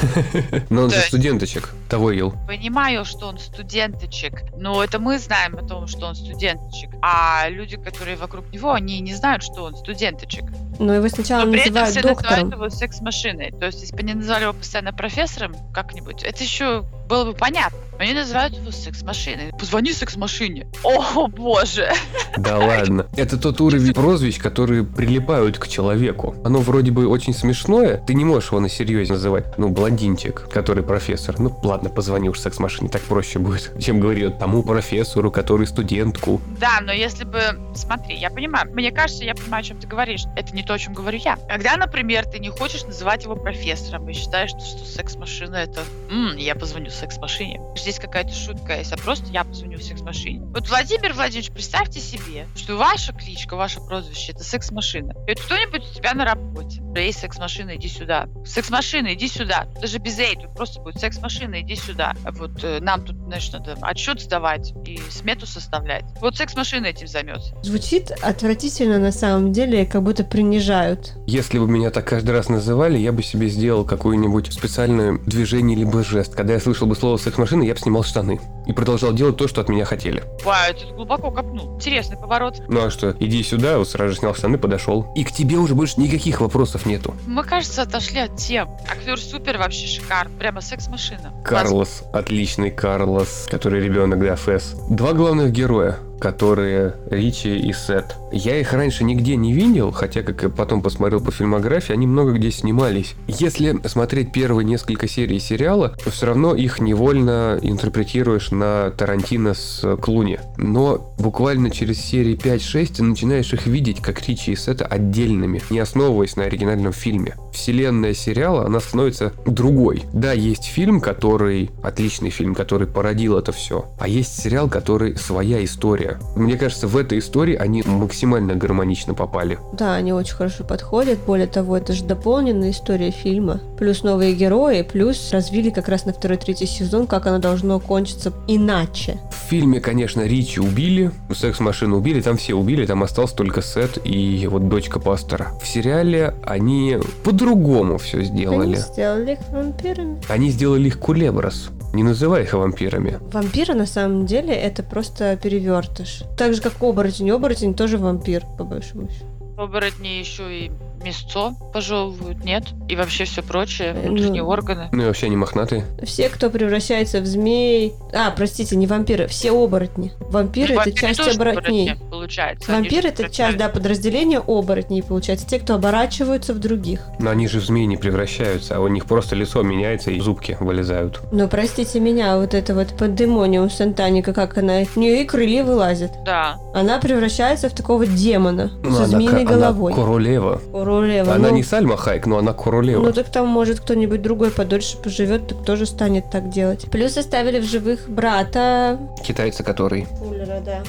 *laughs* Но он же студенточек. Того ел. Понимаю, что он студенточек, но это мы знаем о том, что он студенточек. А люди, которые вокруг него, они не знают, что он студенточек. Но его сначала Но при этом называют все называют доктором. его секс-машиной. То есть, если бы они назвали его постоянно профессором как-нибудь, это еще было бы понятно. Они называют его секс-машиной. Позвони секс-машине. О, боже. *laughs* Да ладно. Это тот уровень прозвищ, которые прилипают к человеку. Оно вроде бы очень смешное, ты не можешь его на серьезе называть. Ну, блондинчик, который профессор. Ну, ладно, позвони уж секс-машине, так проще будет, *laughs* чем говорить тому профессору, который студентку. Да, но если бы... Смотри, я понимаю. Мне кажется, я понимаю, о чем ты говоришь. Это не то, о чем говорю я. Когда, например, ты не хочешь называть его профессором и считаешь, что, что секс-машина это... М, я позвоню секс-машине здесь какая-то шутка есть, а просто я позвоню секс-машине. Вот, Владимир Владимирович, представьте себе, что ваша кличка, ваше прозвище — это секс-машина. И кто-нибудь у тебя на работе. Эй, секс-машина, иди сюда. Секс-машина, иди сюда. Даже без эй, тут просто будет секс-машина, иди сюда. Вот э, нам тут, знаешь, надо отчет сдавать и смету составлять. Вот секс-машина этим займется. Звучит отвратительно на самом деле, как будто принижают. Если бы меня так каждый раз называли, я бы себе сделал какое-нибудь специальное движение либо жест. Когда я слышал бы слово секс-машина, я бы снимал штаны. И продолжал делать то, что от меня хотели. Вау, ты глубоко копнул. Интересный поворот. Ну а что, иди сюда, вот сразу же снял штаны, подошел. И к тебе уже больше никаких вопросов нету. Мы, кажется, отошли от тем. Актер супер вообще шикарный. Прямо секс-машина. Карлос, отличный Карлос, который ребенок, да, Фэс. Два главных героя которые Ричи и Сет. Я их раньше нигде не видел, хотя, как я потом посмотрел по фильмографии, они много где снимались. Если смотреть первые несколько серий сериала, то все равно их невольно интерпретируешь на Тарантино с Клуни. Но буквально через серии 5-6 ты начинаешь их видеть как Ричи и Сета отдельными, не основываясь на оригинальном фильме. Вселенная сериала, она становится другой. Да, есть фильм, который... Отличный фильм, который породил это все. А есть сериал, который своя история история. Мне кажется, в этой истории они максимально гармонично попали. Да, они очень хорошо подходят. Более того, это же дополненная история фильма. Плюс новые герои, плюс развили как раз на второй, третий сезон, как оно должно кончиться иначе. В фильме, конечно, Ричи убили, секс-машину убили, там все убили, там остался только Сет и вот дочка пастора. В сериале они по-другому все сделали. Они сделали их вампирами. Они сделали их кулеброс. Не называй их вампирами. Вампиры на самом деле это просто перевертыш. Так же как оборотень. Оборотень тоже вампир, по большому счету. Оборотни еще и мясцо пожевывают, нет? И вообще все прочее, э, внутренние ну, органы. Ну и вообще они мохнатые. Все, кто превращается в змей... А, простите, не вампиры, все оборотни. Вампиры ну, это часть оборотней. Оборотни, получается. Вампиры это часть, да, подразделения оборотней, получается. Те, кто оборачиваются в других. Но они же в змеи не превращаются, а у них просто лицо меняется и зубки вылезают. Ну, простите меня, вот это вот пандемониум Сантаника, как она, от нее и крылья вылазят. Да. Она превращается в такого демона ну, со змеиной головой. Она королева. Королева. Она ну, не Сальма Хайк, но она королева. Ну так там, может, кто-нибудь другой подольше поживет, так тоже станет так делать. Плюс оставили в живых брата. Китайца который. Пулера, да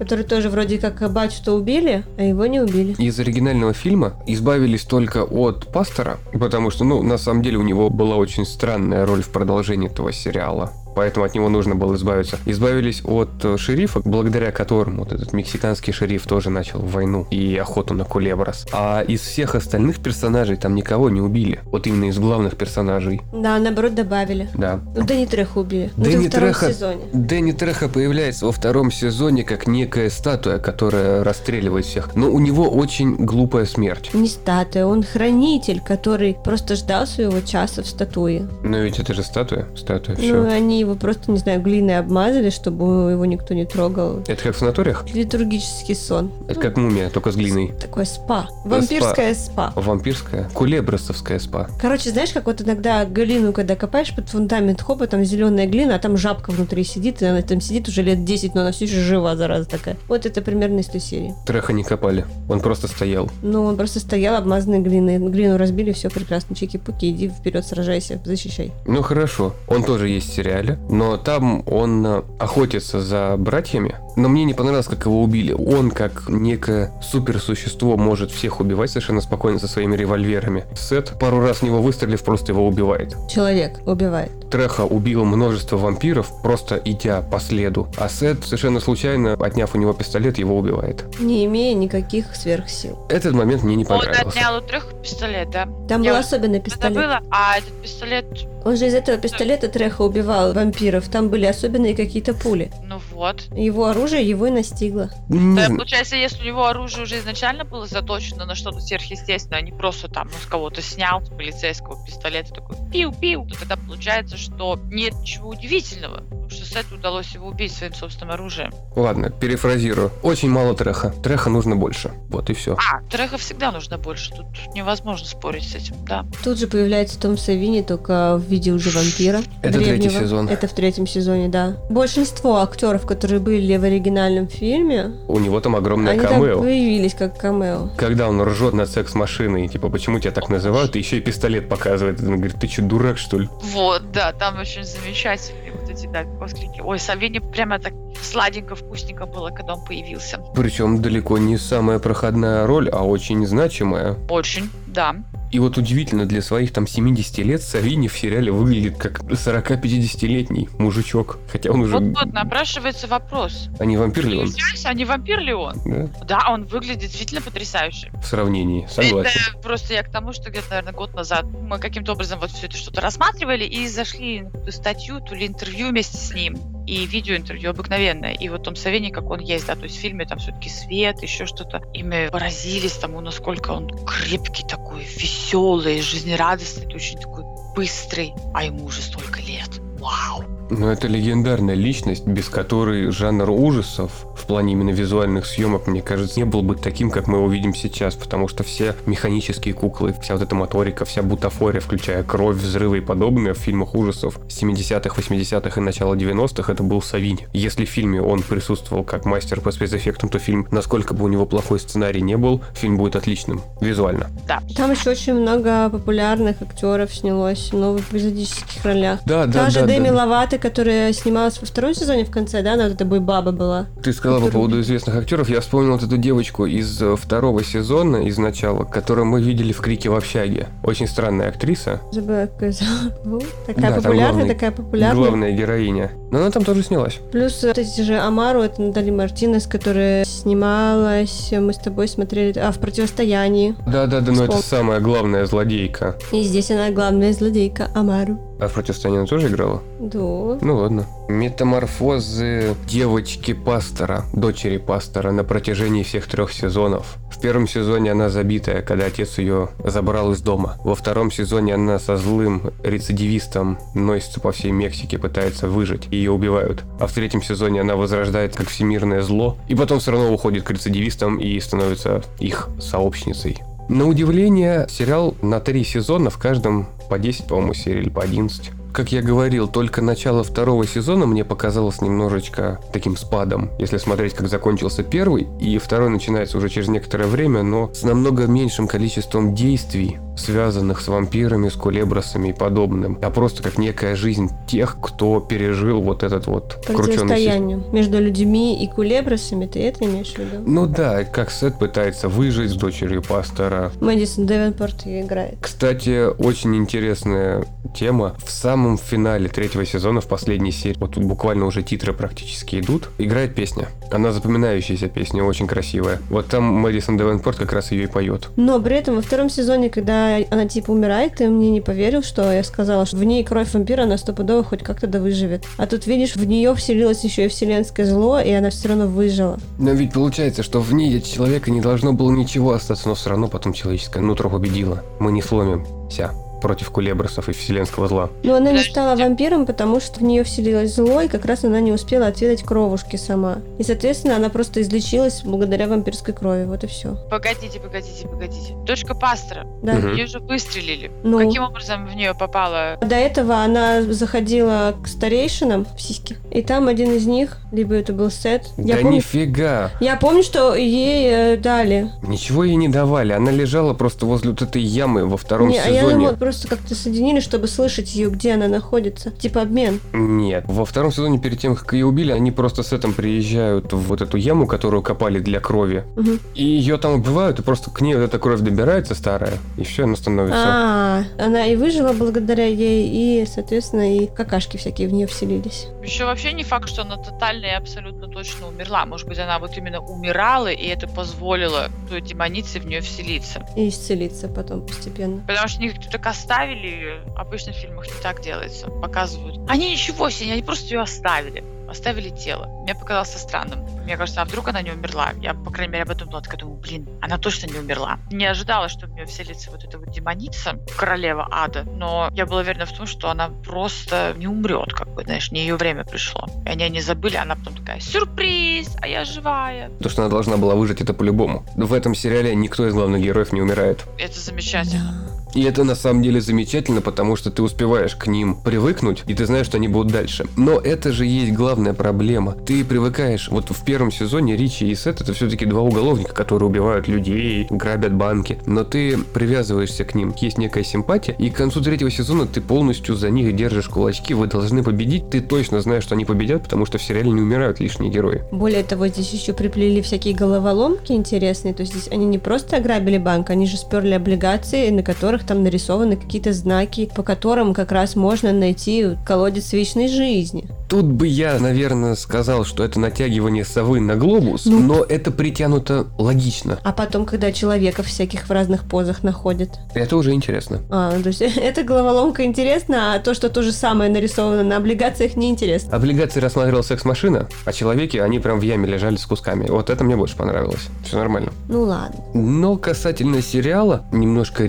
который тоже вроде как батю-то убили, а его не убили. Из оригинального фильма избавились только от пастора, потому что, ну, на самом деле у него была очень странная роль в продолжении этого сериала поэтому от него нужно было избавиться. Избавились от э, шерифа, благодаря которому вот этот мексиканский шериф тоже начал войну и охоту на кулебрас. А из всех остальных персонажей там никого не убили. Вот именно из главных персонажей. Да, наоборот добавили. Да. Ну, Дэнни Треха убили. Ну, Дэнни Треха, сезоне. Дэнни Треха появляется во втором сезоне как некая статуя, которая расстреливает всех. Но у него очень глупая смерть. Не статуя, он хранитель, который просто ждал своего часа в статуе. Но ведь это же статуя, статуя, все. Ну, они его просто, не знаю, глиной обмазали, чтобы его никто не трогал. Это как в санаториях? Литургический сон. Это как мумия, только с глиной. Такое спа. Вампирское спа. спа. Вампирское? Кулебросовское спа. Короче, знаешь, как вот иногда глину, когда копаешь под фундамент, хопа, там зеленая глина, а там жабка внутри сидит, и она там сидит уже лет 10, но она все еще жива, зараза такая. Вот это примерно из той серии. Треха не копали, он просто стоял. Ну, он просто стоял, обмазанный глиной. Глину разбили, все прекрасно. Чики-пуки, иди вперед, сражайся, защищай. Ну, хорошо. Он тоже есть в сериале но там он э, охотится за братьями. Но мне не понравилось, как его убили. Он, как некое суперсущество, может всех убивать совершенно спокойно со своими револьверами. Сет, пару раз в него выстрелив, просто его убивает. Человек убивает. Треха убил множество вампиров, просто идя по следу. А Сет, совершенно случайно, отняв у него пистолет, его убивает. Не имея никаких сверхсил. Этот момент мне не понравился. Он отнял у Треха пистолет, да? Там Я был особенный пистолет. Забыла, а этот пистолет он же из этого пистолета Треха убивал вампиров. Там были особенные какие-то пули. Ну Вот. Его оружие его и настигло. Не получается, если у него оружие уже изначально было заточено на что-то сверхъестественное, а не просто там, ну, с кого-то снял, с полицейского пистолета такой пиу-пиу, то тогда получается, что нет ничего удивительного, что Сету удалось его убить своим собственным оружием. Ладно, перефразирую. Очень мало треха. Треха нужно больше. Вот и все. А, треха всегда нужно больше, тут невозможно спорить с этим, да. Тут же появляется Том Савини, только в виде уже вампира. Это третий древнего. сезон. Это в третьем сезоне, да. Большинство актеров, которые были в оригинальном фильме, У него там огромное они там камео. появились как камео. Когда он ржет над секс-машиной, типа, почему тебя так называют, и еще и пистолет показывает. Он говорит, ты что, дурак, что ли? Вот, да, там очень замечательные вот эти, да, восклики. Ой, Савини прямо так сладенько, вкусненько было, когда он появился. Причем далеко не самая проходная роль, а очень значимая. Очень, да. И вот удивительно, для своих там 70 лет Савини в сериале выглядит как 40-50-летний мужичок. Хотя он уже... Вот, вот напрашивается вопрос. А не вампир ли он? А не вампир ли он? Да? Да, он выглядит действительно потрясающе. В сравнении, согласен. Это просто я к тому, что где-то, наверное, год назад мы каким-то образом вот все это что-то рассматривали и зашли на статью, то ли интервью вместе с ним, и видеоинтервью обыкновенное. И вот Том Савини, как он есть, да, то есть в фильме там все-таки свет, еще что-то. И мы поразились тому, насколько он крепкий такой, веселый, жизнерадостный, очень такой быстрый, а ему уже столько лет. Вау! Но это легендарная личность, без которой жанр ужасов в плане именно визуальных съемок, мне кажется, не был бы таким, как мы его видим сейчас, потому что все механические куклы, вся вот эта моторика, вся бутафория, включая кровь, взрывы и подобное в фильмах ужасов 70-х, 80-х и начала 90-х, это был Савинь. Если в фильме он присутствовал как мастер по спецэффектам, то фильм, насколько бы у него плохой сценарий не был, фильм будет отличным, визуально. Там еще очень много популярных актеров снялось в новых эпизодических ролях. Да, да, Та же да, Дэми да. Ловато, которая снималась во втором сезоне в конце, да, она вот эта баба была. Ты сказала по Которую- поводу известных актеров. Я вспомнил вот эту девочку из э, второго сезона, из начала, которую мы видели в «Крике в общаге». Очень странная актриса. Забыла, как её зовут. Да, Такая там популярная, главный- такая популярная. Главная героиня. Но она там тоже снялась. Плюс вот эти же Амару, это Натали Мартинес, которая снималась, мы с тобой смотрели, а, в «Противостоянии». Да-да-да, но это самая главная злодейка. И здесь она главная злодейка Амару. А в «Противостоянии» она тоже играла? Да. Ну ладно. Метаморфозы девочки-пастора, дочери пастора на протяжении всех трех сезонов. В первом сезоне она забитая, когда отец ее забрал из дома. Во втором сезоне она со злым рецидивистом носится по всей Мексике, пытается выжить, и ее убивают. А в третьем сезоне она возрождает как всемирное зло, и потом все равно уходит к рецидивистам и становится их сообщницей. На удивление, сериал на три сезона, в каждом по 10, по-моему, серий или по 11. Как я говорил, только начало второго сезона мне показалось немножечко таким спадом, если смотреть, как закончился первый, и второй начинается уже через некоторое время, но с намного меньшим количеством действий, связанных с вампирами, с кулебросами и подобным, а просто как некая жизнь тех, кто пережил вот этот вот систем. Противостоянию между людьми и кулебросами, ты это имеешь в виду? Ну да, как Сет пытается выжить с дочерью пастора, Мэдисон Девенпорт ее играет. Кстати, очень интересная тема. В самом финале третьего сезона, в последней серии, вот тут буквально уже титры практически идут, играет песня. Она запоминающаяся песня, очень красивая. Вот там Мэдисон Девенпорт как раз ее и поет. Но при этом во втором сезоне, когда она типа умирает, ты мне не поверил, что я сказала, что в ней кровь вампира, она стопудово хоть как-то да выживет. А тут, видишь, в нее вселилось еще и вселенское зло, и она все равно выжила. Но ведь получается, что в ней от человека не должно было ничего остаться, но все равно потом человеческое нутро победило. Мы не сломимся против кулебросов и вселенского зла. Но она не стала вампиром, потому что в нее вселилось зло, и как раз она не успела отведать кровушки сама. И, соответственно, она просто излечилась благодаря вампирской крови. Вот и все. Погодите, погодите, погодите. Дочка пастора. Да. Мгм. Ее же выстрелили. Ну. Каким образом в нее попала? До этого она заходила к старейшинам в сиськи, и там один из них, либо это был Сет. Я, да помню, нифига! я помню, что ей э, дали. Ничего ей не давали. Она лежала просто возле вот этой ямы во втором Не, а я сезоне. думала, просто как-то соединили, чтобы слышать ее, где она находится. Типа обмен. Нет. Во втором сезоне, перед тем, как ее убили, они просто с этим приезжают в вот эту яму, которую копали для крови. Мгм. И ее там убивают, и просто к ней вот эта кровь добирается старая, и все, она становится... А, она и выжила благодаря ей, и, соответственно, и какашки всякие в нее вселились. Еще вообще не факт, что она тотально и абсолютно точно умерла. Может быть, она вот именно умирала, и это позволило той демонице в нее вселиться. И исцелиться потом постепенно. Потому что они как-то так оставили. Обычно в фильмах не так делается. Показывают. Они ничего себе, они просто ее оставили. оставили тело. Мне показалось странным. Мне кажется, а вдруг она не умерла? Я, по крайней мере, об этом была такая, думаю, блин, она точно не умерла. Не ожидала, что в нее вселится вот эта вот демоница, королева ада, но я была уверена в том, что она просто не умрет, как бы, знаешь, не ее время пришло. И они не забыли, она потом такая, сюрприз, а я живая. То, что она должна была выжить, это по-любому. В этом сериале никто из главных героев не умирает. Это замечательно. И это на самом деле замечательно, потому что ты успеваешь к ним привыкнуть, и ты знаешь, что они будут дальше. Но это же есть главная проблема. Ты привыкаешь, вот в первом сезоне Ричи и Сет это все-таки два уголовника, которые убивают людей, грабят банки. Но ты привязываешься к ним, есть некая симпатия, и к концу третьего сезона ты полностью за них держишь кулачки, вы должны победить, ты точно знаешь, что они победят, потому что в сериале не умирают лишние герои. Более того, здесь еще приплели всякие головоломки интересные, то есть здесь они не просто ограбили банк, они же сперли облигации, на которых там нарисованы какие-то знаки, по которым как раз можно найти колодец вечной жизни. Тут бы я, наверное, сказал, что это натягивание совы на глобус, Ну. но это притянуто логично. А потом, когда человеков всяких в разных позах находят. Это уже интересно. А, то есть *laughs* эта головоломка интересна, а то, что то же самое нарисовано на облигациях, неинтересно. Облигации рассматривал секс-машина, а человеки, они прям в яме лежали с кусками. Вот это мне больше понравилось. Все нормально. Ну ладно. Но касательно сериала, немножко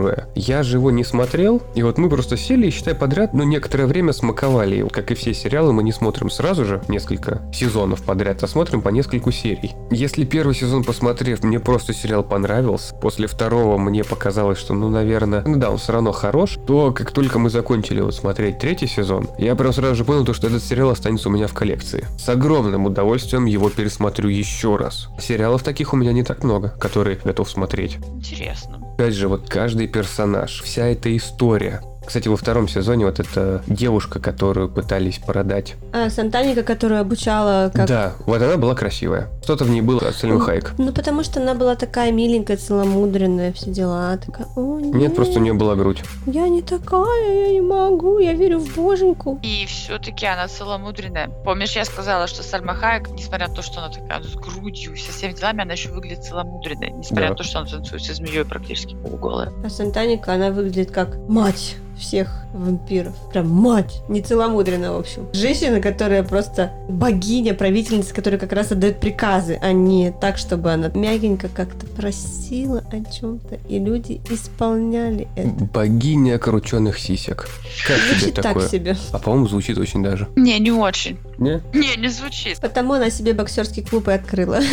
резюмируя, я же его не смотрел, и вот мы просто сели и, считай, подряд, ну, некоторое время смаковали его. Как и все сериалы, мы не смотрим сразу же несколько сезонов подряд, а смотрим по нескольку серий. Если первый сезон посмотрев, мне просто сериал понравился, после второго мне показалось, что, ну, наверное, ну да, он все равно хорош, то как только мы закончили вот смотреть третий сезон, я прям сразу же понял, то, что этот сериал останется у меня в коллекции. С огромным удовольствием его пересмотрю еще раз. Сериалов таких у меня не так много, которые готов смотреть. Интересно. Опять же, вот каждый персонаж, вся эта история. Кстати, во втором сезоне вот эта девушка, которую пытались продать. А Сантаника, которая обучала как... Да, вот она была красивая. Что-то в ней было от Сальма Хайек. Ну, потому что она была такая миленькая, целомудренная, все дела. Такая, о, нет, Нет, просто у нее была грудь. я не такая, я не могу, я верю в боженьку. И все-таки она целомудренная. Помнишь, я сказала, что Сальма Хайек, несмотря на то, что она такая с грудью, со всеми делами, она еще выглядит целомудренной. Несмотря Да. на то, что она танцует со змеей практически полуголая. А Сантаника, она выглядит как мать всех вампиров. Прям мать, не целомудренная, в общем. Женщина, которая просто богиня, правительница, которая как раз отдает приказы, а не так, чтобы она мягенько как-то просила о чем-то, и люди исполняли это. Богиня крученных сисек. Как тебе Звучит так такое? себе. А по-моему, звучит очень даже. Не, не очень. Не? Не, не звучит. Потому она себе боксерский клуб и открыла. *laughs*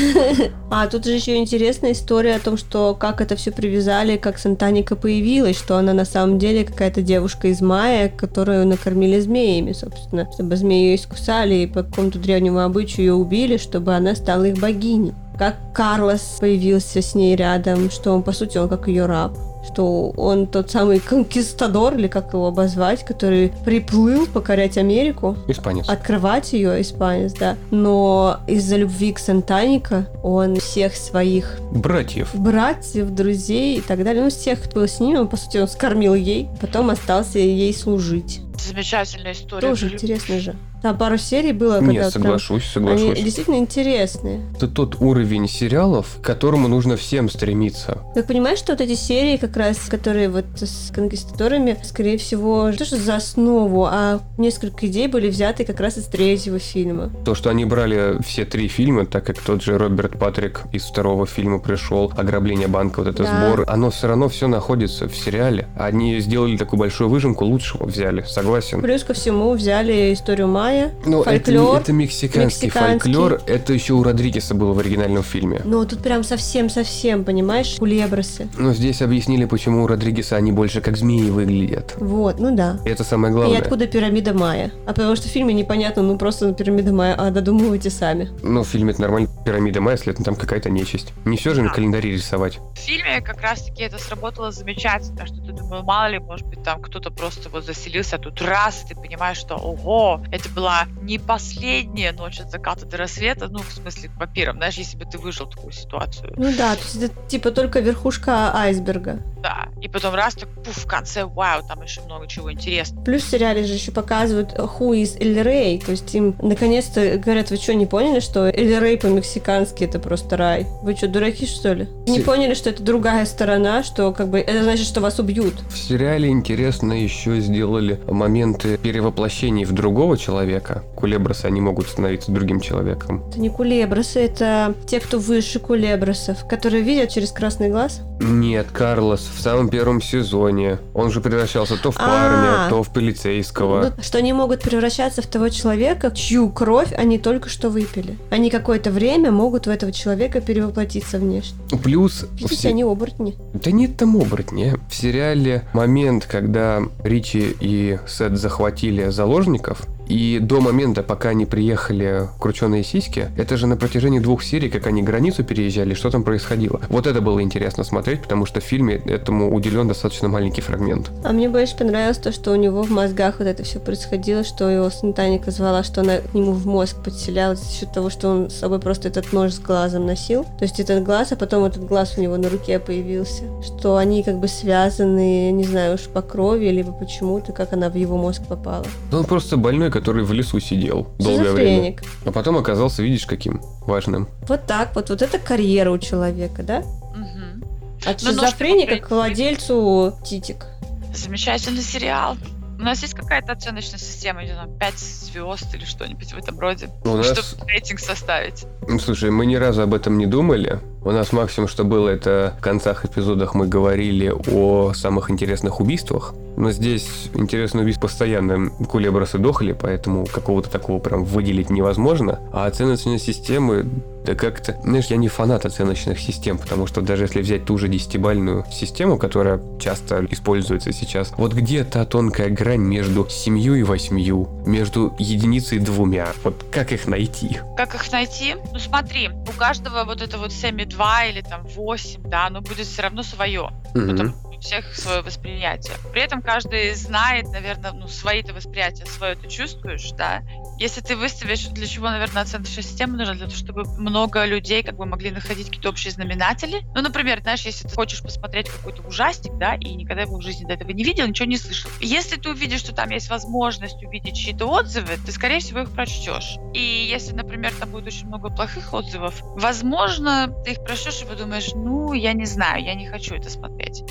А тут же еще интересная история о том, что как это все привязали, как Сантаника появилась, что она на самом деле какая-то девушка из Майя, которую накормили змеями, собственно, чтобы змеи ее искусали и по какому-то древнему обычаю ее убили, чтобы она стала их богиней. Как Карлос появился с ней рядом, что он, по сути, он как ее раб что он тот самый конкистадор, или как его обозвать, который приплыл покорять Америку, Испанец. открывать ее, испанец, да. Но из-за любви к Сантаника он всех своих Братьев. братьев, друзей и так далее, ну, всех, кто был с ним, он, по сути, он скормил ей, потом остался ей служить. Замечательная история. Тоже интересно же. Там пару серий было, Нет, вот прям соглашусь, Они соглашусь. действительно интересные. Это тот уровень сериалов, к которому нужно всем стремиться. Как понимаешь, что вот эти серии, как раз, которые вот с конкистадорами, скорее всего, не то что за основу, а несколько идей были взяты как раз из третьего фильма. То, что они брали все три фильма, так как тот же Роберт Патрик из второго фильма пришел, ограбление банка, вот это Да. сбор, оно все равно все находится в сериале. Они сделали такую большую выжимку, лучшего взяли, согласен. Плюс ко всему взяли историю Майя, Но это, фольклор. не- это мексиканский, мексиканский. фольклор, это еще у Родригеса было в оригинальном фильме. Но тут прям совсем-совсем, понимаешь, кулебросы. Но здесь объяснили, почему у Родригеса они больше как змеи выглядят. Вот, ну да. И это самое И главное. откуда пирамида Майя? А потому что в фильме непонятно, ну просто пирамида Майя, а додумывайте сами. Ну, в фильме это нормально, пирамида Майя, следовательно, там какая-то нечисть. Не все же на календаре рисовать. В фильме как раз-таки это сработало замечательно, что ты думал, мало ли, может быть, там кто-то просто вот заселился, а тут раз, и ты понимаешь, что, ого, это была не последняя ночь от заката до рассвета, ну, в смысле, к вампирам, знаешь, если бы ты выжил такую ситуацию. Ну да, то есть это типа только верхушка айсберга. Да. И потом раз, так, пуф, в конце, вау, там еще много чего интересного. Плюс в сериале же еще показывают Who is Эль Рей, то есть им наконец-то говорят, вы что, не поняли, что Эль Рей по-мексикански это просто рай? Вы что, дураки, что ли? Не поняли, что это другая сторона, что как бы это значит, что вас убьют. В сериале интересно еще сделали моменты перевоплощений в другого человека. Кулебросы, они могут становиться другим человеком. Это не кулебросы, это те, кто выше кулебросов, которые видят через красный глаз. Нет, Карлос в самом первом сезоне. Он же превращался то в парня, А. то в полицейского. Ну, что они могут превращаться в того человека, чью кровь они только что выпили. Они какое-то время могут в этого человека перевоплотиться внешне. Плюс... Видите, они оборотни. Да нет там оборотни. В сериале момент, когда Ричи и Сет захватили заложников, и до момента, пока они приехали крученые сиськи, это же на протяжении двух серий, как они границу переезжали, что там происходило. Вот это было интересно смотреть, потому что в фильме этому уделен достаточно маленький фрагмент. А мне больше понравилось то, что у него в мозгах вот это все происходило, что его Сантаника звала, что она к нему в мозг подселялась за счет того, что он с собой просто этот нож с глазом носил. То есть этот глаз, а потом этот глаз у него на руке появился. Что они как бы связаны, не знаю уж по крови, либо почему-то, как она в его мозг попала. Ну, Он просто больной, который в лесу сидел долгое время. А потом оказался, видишь, каким важным. Вот так вот, вот это карьера у человека, да? Мгм. От Ну, ну, шизофреника к владельцу титик. Замечательный сериал. У нас есть какая-то оценочная система, не знаю, 5 звезд или что-нибудь в этом роде, У нас- чтобы рейтинг составить. Ну, Слушай, мы ни разу об этом не думали. У нас максимум, что было, это в концах эпизодах мы говорили о самых интересных убийствах. Но здесь интересные убийства постоянно кулебросы дохли, поэтому какого-то такого прям выделить невозможно. А оценочные системы, да как-то... Знаешь, я не фанат оценочных систем, потому что даже если взять ту же десятибальную систему, которая часто используется сейчас, вот где та тонкая грань между семью и восьмью, между единицей и двумя, вот как их найти? Как их найти? Ну смотри, у каждого вот это вот 7,2 или там 8, да, оно будет все равно свое. Мгм. У всех свое восприятие. При этом каждый знает, наверное, ну, свои-то восприятия, свое ты чувствуешь, да. Если ты выставишь, для чего, наверное, оценочная система нужна, для того, чтобы много людей как бы могли находить какие-то общие знаменатели. Ну, например, знаешь, если ты хочешь посмотреть какой-то ужастик, да, и никогда его в жизни до этого не видел, ничего не слышал. Если ты увидишь, что там есть возможность увидеть чьи-то отзывы, ты, скорее всего, их прочтешь. И если, например, там будет очень много плохих отзывов, возможно, ты их прочтешь и подумаешь, ну, я не знаю, я не хочу это смотреть.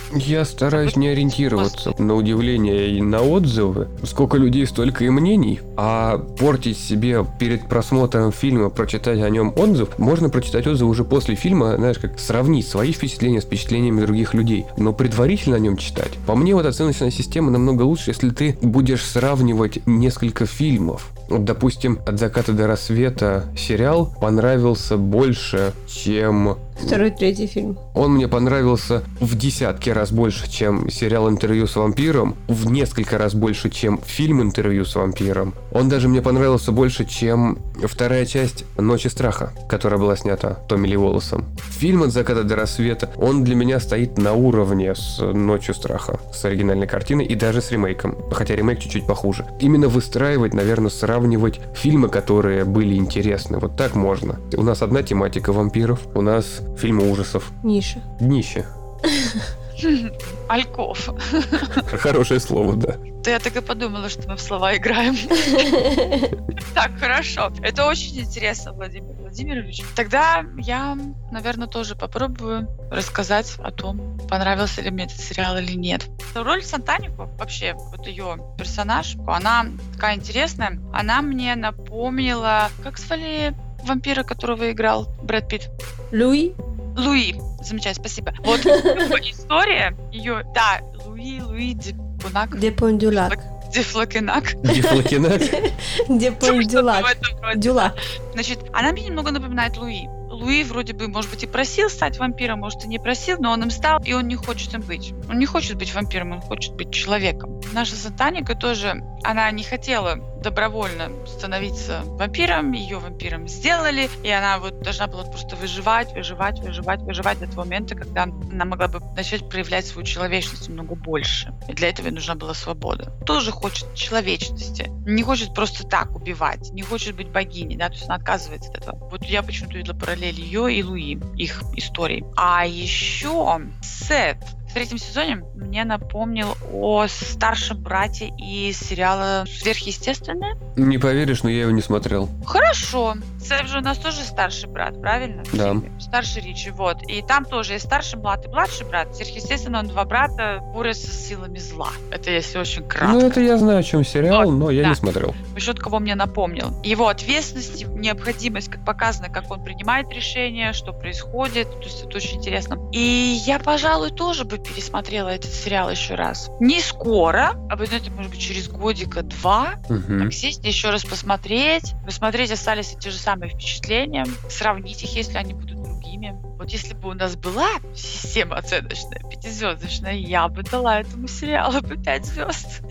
Стараюсь не ориентироваться на удивление и на отзывы. Сколько людей, столько и мнений. А портить себе перед просмотром фильма, прочитать о нем отзыв, можно прочитать отзыв уже после фильма, знаешь, как сравнить свои впечатления с впечатлениями других людей. Но предварительно о нем читать. По мне, вот оценочная система намного лучше, если ты будешь сравнивать несколько фильмов. Вот, допустим, «От заката до рассвета» сериал понравился больше, чем Второй, третий фильм. он мне понравился в десятки раз больше, чем сериал «Интервью с вампиром», в несколько раз больше, чем фильм «Интервью с вампиром». Он даже мне понравился больше, чем вторая часть «Ночи страха», которая была снята Томми Ли Волосом. Фильм «От заката до рассвета», он для меня стоит на уровне с «Ночью страха», с оригинальной картиной и даже с ремейком, хотя ремейк чуть-чуть похуже. Именно выстраивать, наверное, сравнивать фильмы, которые были интересны, вот так можно. У нас одна тематика вампиров, у нас фильмы ужасов. Ниша. Днище. Альков. Хорошее слово, да. Да я так и подумала, что мы в слова играем. *laughs* Так, хорошо. Это очень интересно, Владимир Владимирович. Тогда я, наверное, тоже попробую рассказать о том, понравился ли мне этот сериал или нет. Роль Сантанику, вообще, вот ее персонаж, она такая интересная. Она мне напомнила... Как звали вампира, которого играл Брэд Питт? Луи. Луи. Замечательно, спасибо. *laughs* Вот история, ее... Да, Луи, Луи Дипунак. Де Пондюлак. Дефлакенак. Дефлакенак. Де Что-то в Пондюлак. этом роде. Дюлак. Значит, она мне немного напоминает Луи. Луи вроде бы, может быть, и просил стать вампиром, может, и не просил, но он им стал, и он не хочет им быть. Он не хочет быть вампиром, он хочет быть человеком. Наша сатаника тоже, она не хотела добровольно становиться вампиром, ее вампиром сделали, и она вот должна была просто выживать, выживать, выживать, выживать до того момента, когда она могла бы начать проявлять свою человечность немного больше. И для этого ей нужна была свобода. Тоже хочет человечности. Не хочет просто так убивать, не хочет быть богиней, да, то есть она отказывается от этого. Вот я почему-то видела параллель ее и Луи, их истории. А еще Сет. Третьем сезоне мне напомнил о старшем брате из сериала «Сверхъестественное». Не поверишь, но я его не смотрел. Хорошо. Сэм же у нас тоже старший брат, правильно? Да. Старший Ричи, вот. И там тоже есть старший брат и младший брат. Сверхъестественно, он два брата борются с силами зла. Это если очень кратко. Ну, это я знаю, о чем сериал, Вот, но я да. не смотрел. Счет кого мне напомнил. Его ответственность, необходимость, как показано, как он принимает решения, что происходит. То есть это очень интересно. И я, пожалуй, тоже бы пересмотрела этот сериал еще раз. Не скоро, а знаете, может быть, через годика два. Мгм. Так сесть еще раз посмотреть. Посмотреть, остались ли те же самые впечатления. Сравнить их, если они будут другими. Вот если бы у нас была система оценочная, пятизвездочная, я бы дала этому сериалу бы пять звезд.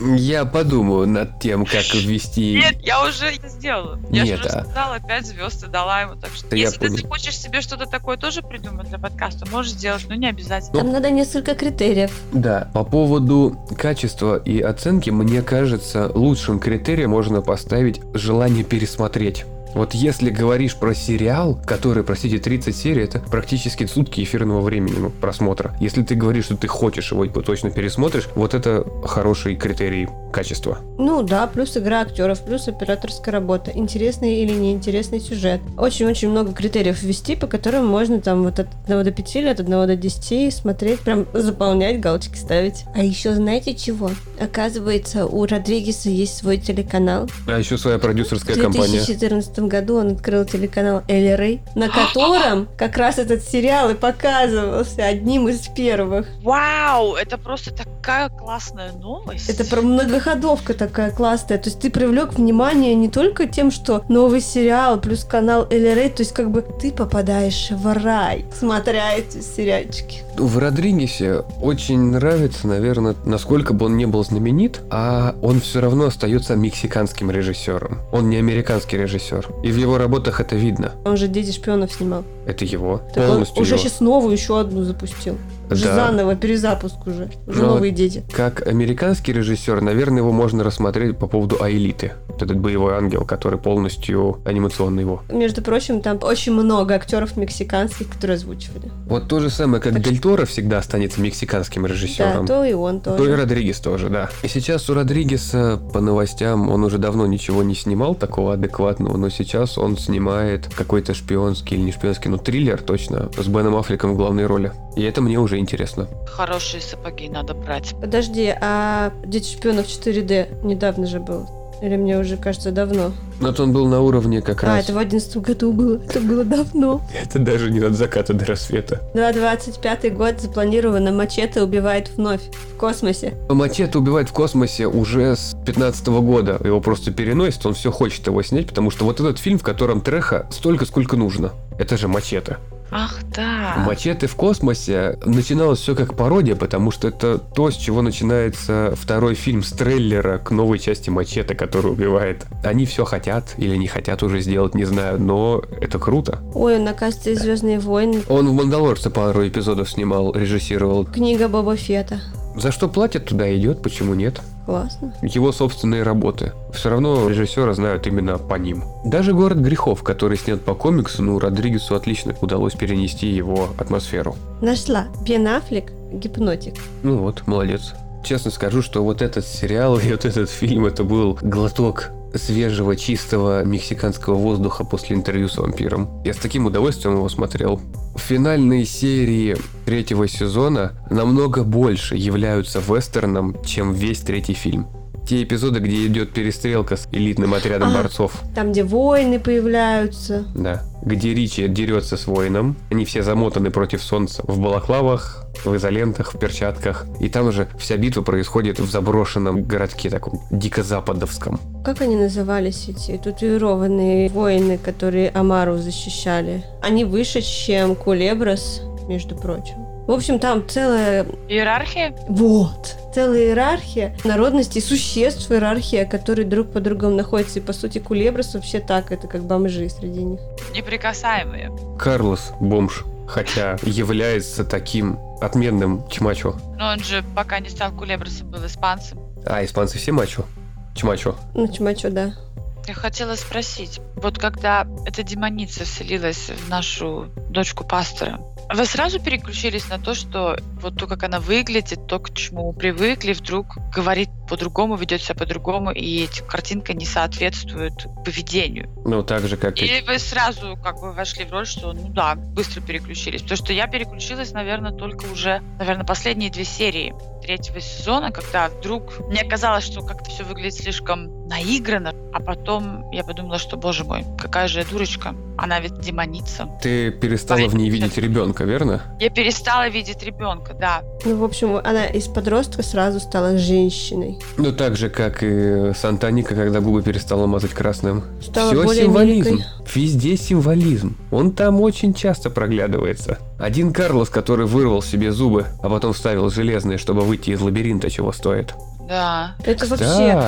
Я подумаю над тем, как ввести... *laughs* Нет, я уже это сделала. Я Нет, же а- рассказала, 5 звезд и дала ему. Так что, Я если ты понял. хочешь себе что-то такое тоже придумать для подкаста, можешь сделать, но не обязательно. Там надо несколько критериев. Да, по поводу качества и оценки, мне кажется, лучшим критерием можно поставить желание пересмотреть. Вот если говоришь про сериал, который, простите, 30 серий, это практически сутки эфирного времени ну, просмотра. Если ты говоришь, что ты хочешь его точно пересмотришь, вот это хороший критерий качества. Ну да, плюс игра актеров, плюс операторская работа, интересный или неинтересный сюжет. Очень-очень много критериев ввести, по которым можно там вот от 1 до 5 или от 1 до 10 смотреть, прям заполнять, галочки ставить. А еще знаете чего? Оказывается, у Родригеса есть свой телеканал. А еще своя В продюсерская компания. 2014 году он открыл телеканал Элли Рэй, на котором *gasps* как раз этот сериал и показывался одним из первых. Вау, это просто такая классная новость. Это про многоходовка такая классная. То есть ты привлек внимание не только тем, что новый сериал плюс канал Элли Рэй, то есть как бы ты попадаешь в рай, смотря эти сериальчики. В Родригесе очень нравится, наверное, насколько бы он не был знаменит, а он все равно остается мексиканским режиссером. Он не американский режиссер. И в его работах это видно. Он же «Дети шпионов» снимал. Это его. Так он полностью уже его. сейчас новую еще одну запустил. Да. заново, перезапуск уже. Уже Ну, новые дети. Как американский режиссер, наверное, его можно рассмотреть по поводу Аэлиты. Вот этот боевой ангел, который полностью анимационный его. Между прочим, там очень много актеров мексиканских, которые озвучивали. Вот то же самое, как Дель Торо всегда останется мексиканским Да, режиссером. то и он То и тоже. Родригес тоже, да. И сейчас у Родригеса по новостям он уже давно ничего не снимал такого адекватного, но сейчас он снимает какой-то шпионский или не шпионский, ну триллер точно, с Беном Аффлеком в главной роли. И это мне уже интересно. Хорошие сапоги надо брать. Подожди, а «Дети шпионов 4D» недавно же был? Или мне уже кажется давно? Вот он был на уровне как А, раз... это в одиннадцатом году было. Это было давно. Это даже не от заката до рассвета. На 25-й год запланировано «Мачете убивает вновь» в космосе. Мачете убивает в космосе уже с 15 года. Его просто переносит, он все хочет его снять, потому что вот этот фильм, в котором треха столько, сколько нужно. Это же Мачете. Ах, да. Мачете в космосе начиналось все как пародия, потому что это то, с чего начинается второй фильм с трейлера к новой части Мачете, который убивает. Они все хотят или не хотят уже сделать, не знаю, но это круто. Ой, он, оказывается, из «Звездные войны». Он в «Мандалорце» пару эпизодов снимал, режиссировал. Книга Боба Фета. За что платят, туда идет, почему нет? Классно. Его собственные работы. Все равно режиссера знают именно по ним. Даже «Город грехов», который снят по комиксу, ну, Родригесу отлично удалось перенести его атмосферу. Нашла. Бен Аффлек, гипнотик. Ну вот, молодец. Честно скажу, что вот этот сериал *laughs* и вот этот фильм, это был глоток свежего, чистого мексиканского воздуха после интервью с вампиром. Я с таким удовольствием его смотрел. Финальные серии третьего сезона намного больше являются вестерном, чем весь третий фильм. Те эпизоды, где идет перестрелка с элитным отрядом А. борцов. Там, где воины появляются. Да. Где Ричи дерется с воином. Они все замотаны против солнца в балаклавах, в изолентах, в перчатках. И там же вся битва происходит в заброшенном городке таком дико-западовском. Как они назывались эти татуированные воины, которые Амару защищали? Они выше, чем Кулеброс, между прочим. В общем, там целая... Иерархия? Вот! Целая иерархия народностей, существ иерархия, которые друг по другому находятся. И, по сути, Кулеброс вообще так, это как бомжи среди них. Неприкасаемые. Карлос бомж, хотя является таким отменным чмачо. Но он же, пока не стал кулебросом, был испанцем. А, испанцы все мачо. Чмачо. Ну, чумачо, да. Я хотела спросить, вот когда эта демоница вселилась в нашу дочку пастора, Вы сразу переключились на то, что вот то, как она выглядит, то, к чему привыкли, вдруг говорит по-другому, ведет себя по-другому, и эта картинка не соответствует поведению. Ну, так же, как и... Или вы сразу как бы вошли в роль, что, ну да, быстро переключились. Потому что я переключилась, наверное, только уже, наверное, последние две серии третьего сезона, когда вдруг мне казалось, что как-то все выглядит слишком наигранно, а потом я подумала, что, боже мой, какая же я дурочка. Она ведь демоница. Ты перестала в ней видеть ребенка, верно? Я перестала видеть ребенка, да. Ну, в общем, она из подростка сразу стала женщиной. Ну, так же, как и Сантаника, когда губы перестала мазать красным. Стала Все более символизм. миленькой. Везде символизм. Он там очень часто проглядывается. Один Карлос, который вырвал себе зубы, а потом вставил железные, чтобы выйти из лабиринта, чего стоит. Да. Это вообще...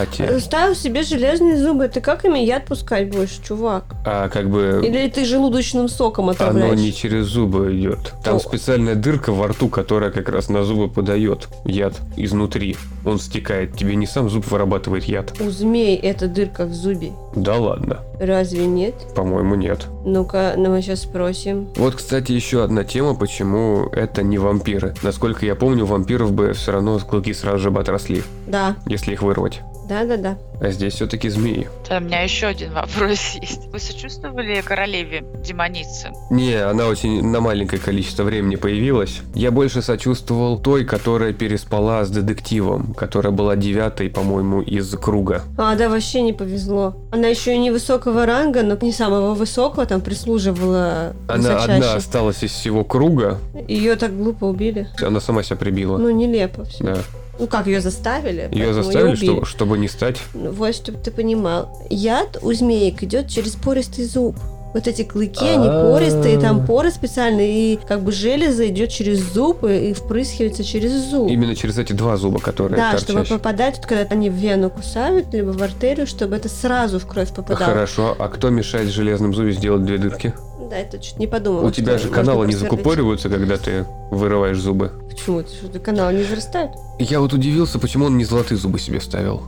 Кстати, Ставил себе железные зубы. Ты как ими яд пускать будешь, чувак? а как бы Или ты желудочным соком оно отравляешь? не через зубы идет. Там О. специальная дырка во рту, которая как раз на зубы подает яд изнутри. Он стекает. Тебе не сам зуб вырабатывает яд. У змей эта дырка в зубе. Да ладно. Разве нет? По-моему, нет. Ну-ка, ну мы сейчас спросим. Вот, кстати, еще одна тема, почему это не вампиры. Насколько я помню, у вампиров бы все равно клыки сразу же бы отросли, Да, если их вырвать. да-да-да. А здесь все-таки змеи. Да, у меня еще один вопрос *laughs* есть. Вы сочувствовали королеве демоницы? Не, она очень на маленькое количество времени появилась. Я больше сочувствовал той, которая переспала с детективом, которая была девятой, по-моему, из круга. А, да, вообще не повезло. Она еще и невысокого ранга, но не самого высокого, там прислуживала Она одна осталась из всего круга, Ее так глупо убили. она сама себя прибила. Ну, нелепо все. Да. Ну как, ее заставили? Ее заставили, убили. что- чтобы не стать. Ну, Вот, чтобы ты понимал. Яд у змеек идет через пористый зуб. Вот эти клыки, они А. пористые, там поры специальные, и как бы железо идет через зуб и, и впрыскивается через зуб. Именно через эти два зуба, которые Да, чтобы торчащие. попадать, вот когда они в вену кусают, либо в артерию, чтобы это сразу в кровь попадало. Хорошо, а кто мешает железным зубе сделать две дырки? Да, это чуть не подумала. У тебя же каналы не закупориваются, когда ты вырываешь зубы. Почему? Это что, каналы не зарастают? Я вот удивился, почему он не золотые зубы себе ставил.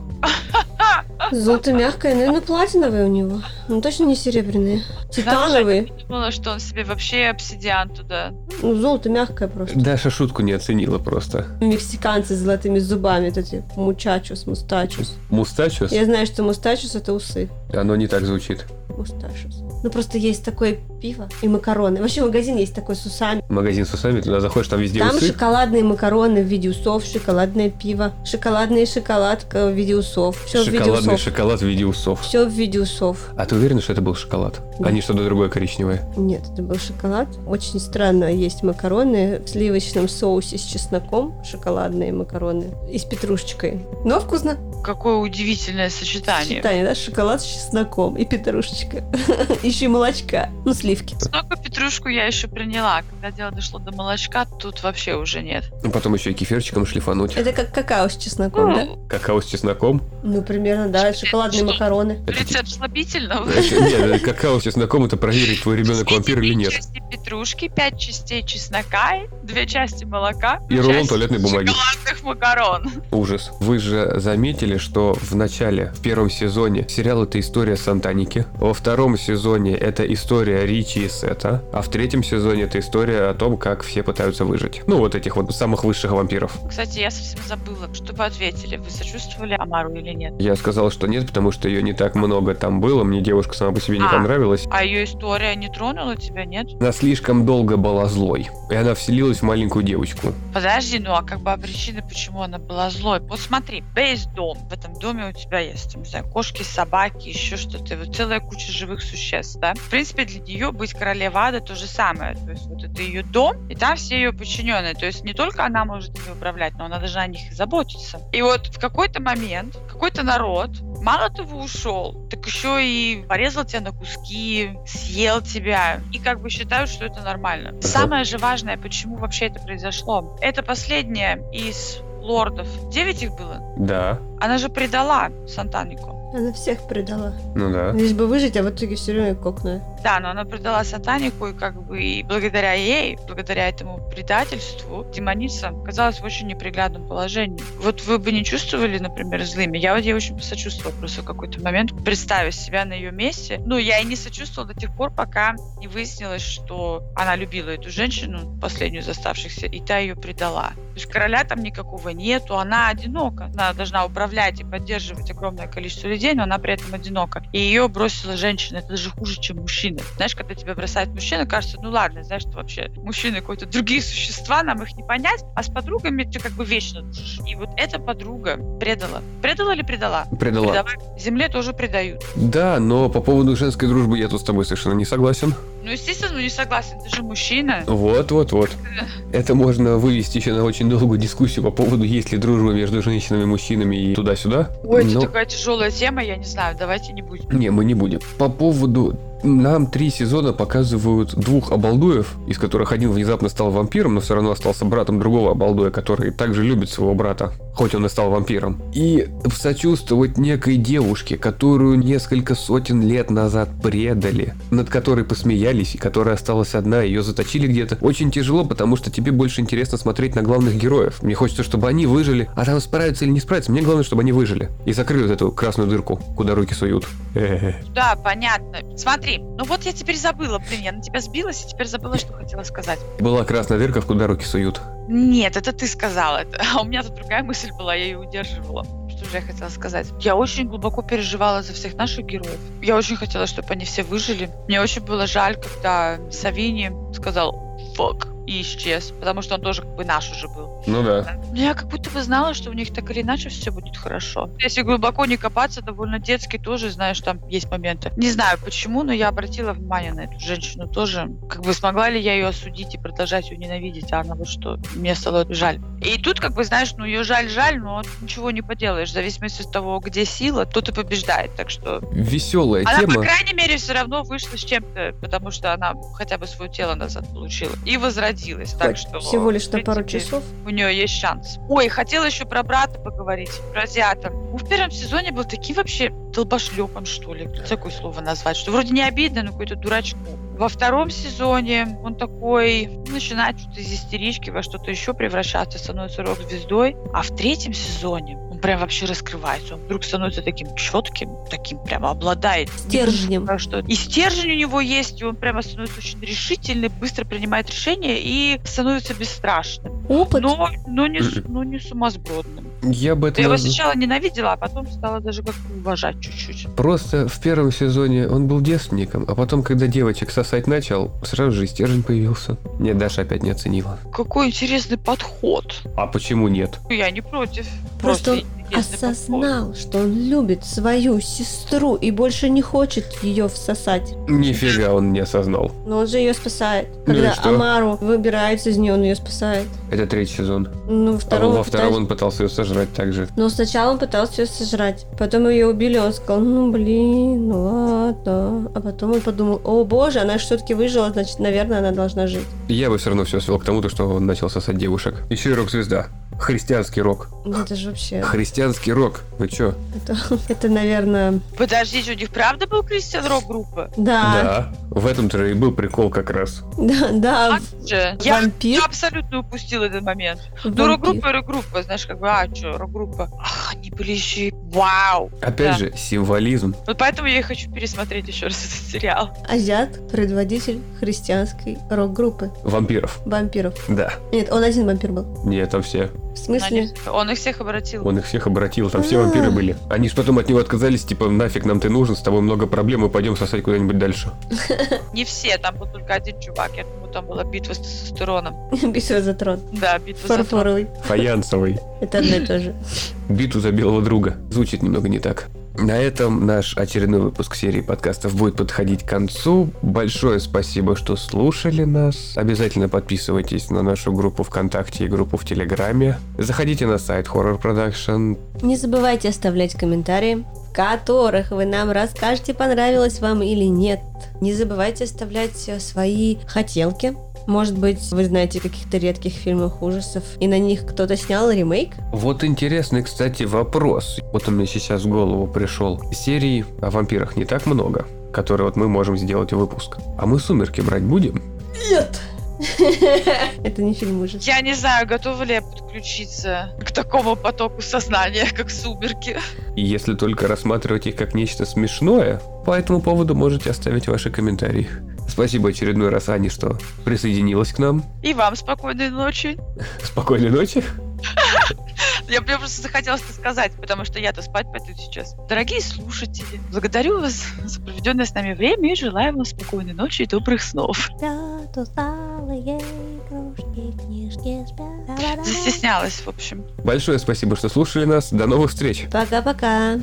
Золото мягкое, наверное, платиновые у него. Ну, точно не серебряные. Титановые. Я думала, что он себе вообще обсидиан туда. Ну, золото мягкое просто. Даша шутку не оценила просто. Мексиканцы с золотыми зубами, вот эти мучачус, мустачус. Мустачус? Я знаю, что мустачус это усы. Оно не так звучит. Мустачус. Ну, просто есть такое пиво и макароны. Вообще магазин есть такой с усами. Магазин с усами, туда заходишь, там везде Там усы. шоколадные макароны в виде усов, шоколадное пиво, шоколадная шоколадка в виде усов. Все в виде Шоколадный усов. шоколад в виде усов. Все в виде усов. А ты уверена, что это был шоколад? Да. А не что-то другое коричневое? Нет, это был шоколад. Очень странно. Есть макароны в сливочном соусе с чесноком, шоколадные макароны и с петрушечкой. Но вкусно. Какое удивительное сочетание. Сочетание, да? Шоколад с чесноком и петрушечка. *laughs* Еще и молочка. Ну, сливки. Столько петрушку я еще приняла. Когда дело дошло до молочка, тут вообще уже нет. Ну, потом еще и кефирчиком шлифануть. Это как какао с чесноком, да? Какао с чесноком. Ну, примерно, да. Шоколадные макароны. Это Рецепт слабительного. Это- Нет, какао с чесноком это проверить, твой ребенок вампир или нет. части петрушки, пять частей чеснока, две части молока, И рулон туалетной бумаги. шоколадных макарон. Ужас. Вы же заметили, что в начале, в первом сезоне, сериал это история Сантаники. Во втором сезоне это история Ричи и Сета. А в третьем сезоне это история о том, как все пытаются выжить. Ну, вот этих вот самых высших вампиров. Кстати, я совсем забыла, что вы ответили. Вы сочувствовали Амару или нет? Я сказал, что нет, потому что ее не так много там было. Мне девушка сама по себе не А. понравилась. А ее история не тронула тебя, нет? Она слишком долго была злой. И она вселилась в маленькую девочку. Подожди, ну а как бы а причина, почему она была злой? Вот смотри, у есть дом. В этом доме у тебя есть, там, не знаю, кошки, собаки, еще что-то. Вот целая куча живых существ, да? В принципе, для нее быть королевой ада то же самое. То есть вот это ее дом, и там все ее подчиненные. То есть не только она может ими управлять, но она должна о них и заботиться. И вот в какой-то момент какой-то народ мало того ушел, так еще и порезал тебя на куски, съел тебя. И как бы считают, что это нормально. Самое же важное, почему вообще это произошло. Это последняя из лордов. Девять их было. Да. Она же предала Сантанику. Она всех предала. Ну да. Лишь бы выжить, а в итоге все время кокнула. Да, но она предала сатанику, и как бы и благодаря ей, благодаря этому предательству, демоница оказалась в очень неприглядном положении. Вот вы бы не чувствовали, например, злыми. Я вот ей очень посочувствовала просто в какой-то момент, представив себя на ее месте. Ну, я и не сочувствовала до тех пор, пока не выяснилось, что она любила эту женщину, последнюю из оставшихся, и та ее предала. То есть короля там никакого нету, она одинока. Она должна управлять и поддерживать огромное количество людей, но она при этом одинока. И ее бросила женщина. Это даже хуже, чем мужчина. Знаешь, когда тебя бросает мужчина, кажется, ну ладно, знаешь, что вообще мужчины какие-то другие *laughs* существа, нам их не понять, а с подругами ты как бы вечно дружишь. И вот эта подруга предала. Предала или предала? Предала. Предавать земле тоже предают. Да, но по поводу женской дружбы я тут с тобой совершенно не согласен. Ну, естественно, не согласен, ты же мужчина. Вот, вот, вот. *laughs* Это можно вывести еще на очень долгую дискуссию по поводу, есть ли дружба между женщинами, мужчинами и туда-сюда. Ой, это Но- такая тяжелая тема, я не знаю, давайте не будем. Не, мы не будем. По поводу... Нам три сезона показывают двух обалдуев, из которых один внезапно стал вампиром, но все равно остался братом другого обалдуя, который также любит своего брата, хоть он и стал вампиром. И сочувствовать некой девушке, которую несколько сотен лет назад предали, над которой посмеялись, и которая осталась одна, ее заточили где-то, очень тяжело, потому что тебе больше интересно смотреть на главных героев. Мне хочется, чтобы они выжили, а там справятся или не справятся, мне главное, чтобы они выжили. И закрыли вот эту красную дырку, куда руки суют. Да, понятно. Смотри, ну вот я теперь забыла, блин, я на тебя сбилась и теперь забыла, что хотела сказать. Была красная дырка, в куда руки суют. Нет, это ты сказала это. А у меня тут другая мысль была, я ее удерживала. Что же я хотела сказать? Я очень глубоко переживала за всех наших героев. Я очень хотела, чтобы они все выжили. Мне очень было жаль, когда Савини сказал «фак» и исчез, потому что он тоже как бы наш уже был. Ну да. Но я как будто бы знала, что у них так или иначе все будет хорошо. Если глубоко не копаться, довольно детский тоже, знаешь, там есть моменты. Не знаю почему, но я обратила внимание на эту женщину тоже. Как бы смогла ли я ее осудить и продолжать ее ненавидеть, а она вот что, мне стало жаль. И тут, как бы, знаешь, ну ее жаль-жаль, но ничего не поделаешь. В зависимости от того, где сила, тот и побеждает. Так что Веселая она, тема. по крайней мере, все равно вышла с чем-то, потому что она хотя бы свое тело назад получила. И возродилась. Так что, Всего лишь на пару часов. у нее есть шанс. Ой, хотела еще про брата поговорить, про азиата. Он в первом сезоне был таким вообще долбошлепом, что ли, такое слово назвать, что вроде не обидно, но какой-то дурачку. Во втором сезоне он такой ну, начинает что-то из истерички во что-то еще превращаться, становится рок-звездой. А в третьем сезоне он прям вообще раскрывается. Он вдруг становится таким четким, таким прямо обладает Стержнем. что и стержень у него есть, и он прямо становится очень решительный, быстро принимает решения и становится бесстрашным. Опыт. Но, но, не, но не сумасбродным. Я бы это Я его сначала ненавидела, а потом стала даже как-то уважать чуть-чуть. Просто в первом сезоне он был девственником, а потом, когда девочек сосать начал, сразу же и стержень появился. Нет, Даша опять не оценила. Какой интересный подход. А почему нет? Я не против. Просто подход. Осознал, что он любит свою сестру и больше не хочет ее всосать. Нифига он не осознал. Но он же ее спасает. Ну Когда что? Амару выбирается из нее, он ее спасает. Это третий сезон. Ну, во А втором во он втором пытается- он пытался ее сожрать так же. Но сначала он пытался ее сожрать. Потом ее убили, он сказал, ну блин, ну ладно. А потом он подумал, о боже, она все-таки выжила, значит, наверное, она должна жить. Я бы все равно все свел к тому, то, что он начал сосать девушек. Еще и рок-звезда. Христианский рок. Ну, Это же вообще... Христианский рок. Вы чё? Это, это, наверное... Подождите, у них правда был Кристиан Рок группа? Да, Да. В этом-то и был прикол как раз. да, да. А же. Я, Вампир. я абсолютно упустила этот момент. Ну, вампир. рок-группа, рок-группа, знаешь, как бы, а, что, рок-группа. Ах, они были еще и вау. Опять Да. же, символизм. Вот поэтому я и хочу пересмотреть еще раз этот сериал. Азиат, предводитель христианской рок-группы Вампиров. вампиров. Да. Нет, он один вампир был. Нет, там все. В смысле? Они- Он их всех обратил. Он их всех обратил, там все А. вампиры были. Они же потом от него отказались, типа, нафиг нам ты нужен, с тобой много проблем, мы пойдем сосать куда-нибудь дальше. *laughs* Не все, там был только один чувак. Я думаю, там была битва с тестостероном. *laughs* Битва за трон. Да, битва за трон. Фарфоровый. Фаянсовый. Это одно и то же. Битву за белого друга. Звучит немного не так. На этом наш очередной выпуск серии подкастов будет подходить к концу. Большое спасибо, что слушали нас. Обязательно подписывайтесь на нашу группу ВКонтакте и группу в Телеграме. Заходите на сайт Horror Production. Не забывайте оставлять комментарии, в которых вы нам расскажете, понравилось вам или нет. Не забывайте оставлять свои хотелки Может быть, вы знаете каких-то редких фильмов ужасов, и на них кто-то снял ремейк? Вот интересный, кстати, вопрос. Вот он мне сейчас в голову пришел. Серий о вампирах не так много, которые вот мы можем сделать выпуск. А мы «Сумерки» брать будем? Нет! Это не фильм ужасов. Я не знаю, готова ли я подключиться к такому потоку сознания, как «Сумерки». И если только рассматривать их как нечто смешное, по этому поводу можете оставить ваши комментарии. Спасибо очередной раз, Ане, что присоединилась к нам. И вам спокойной ночи. Спокойной ночи. Я мне просто захотелось это сказать, потому что я-то спать пойду сейчас. Дорогие слушатели, благодарю вас за проведенное с нами время и желаю вам спокойной ночи и добрых снов. Застеснялась, в общем. Большое спасибо, что слушали нас. До новых встреч. Пока-пока.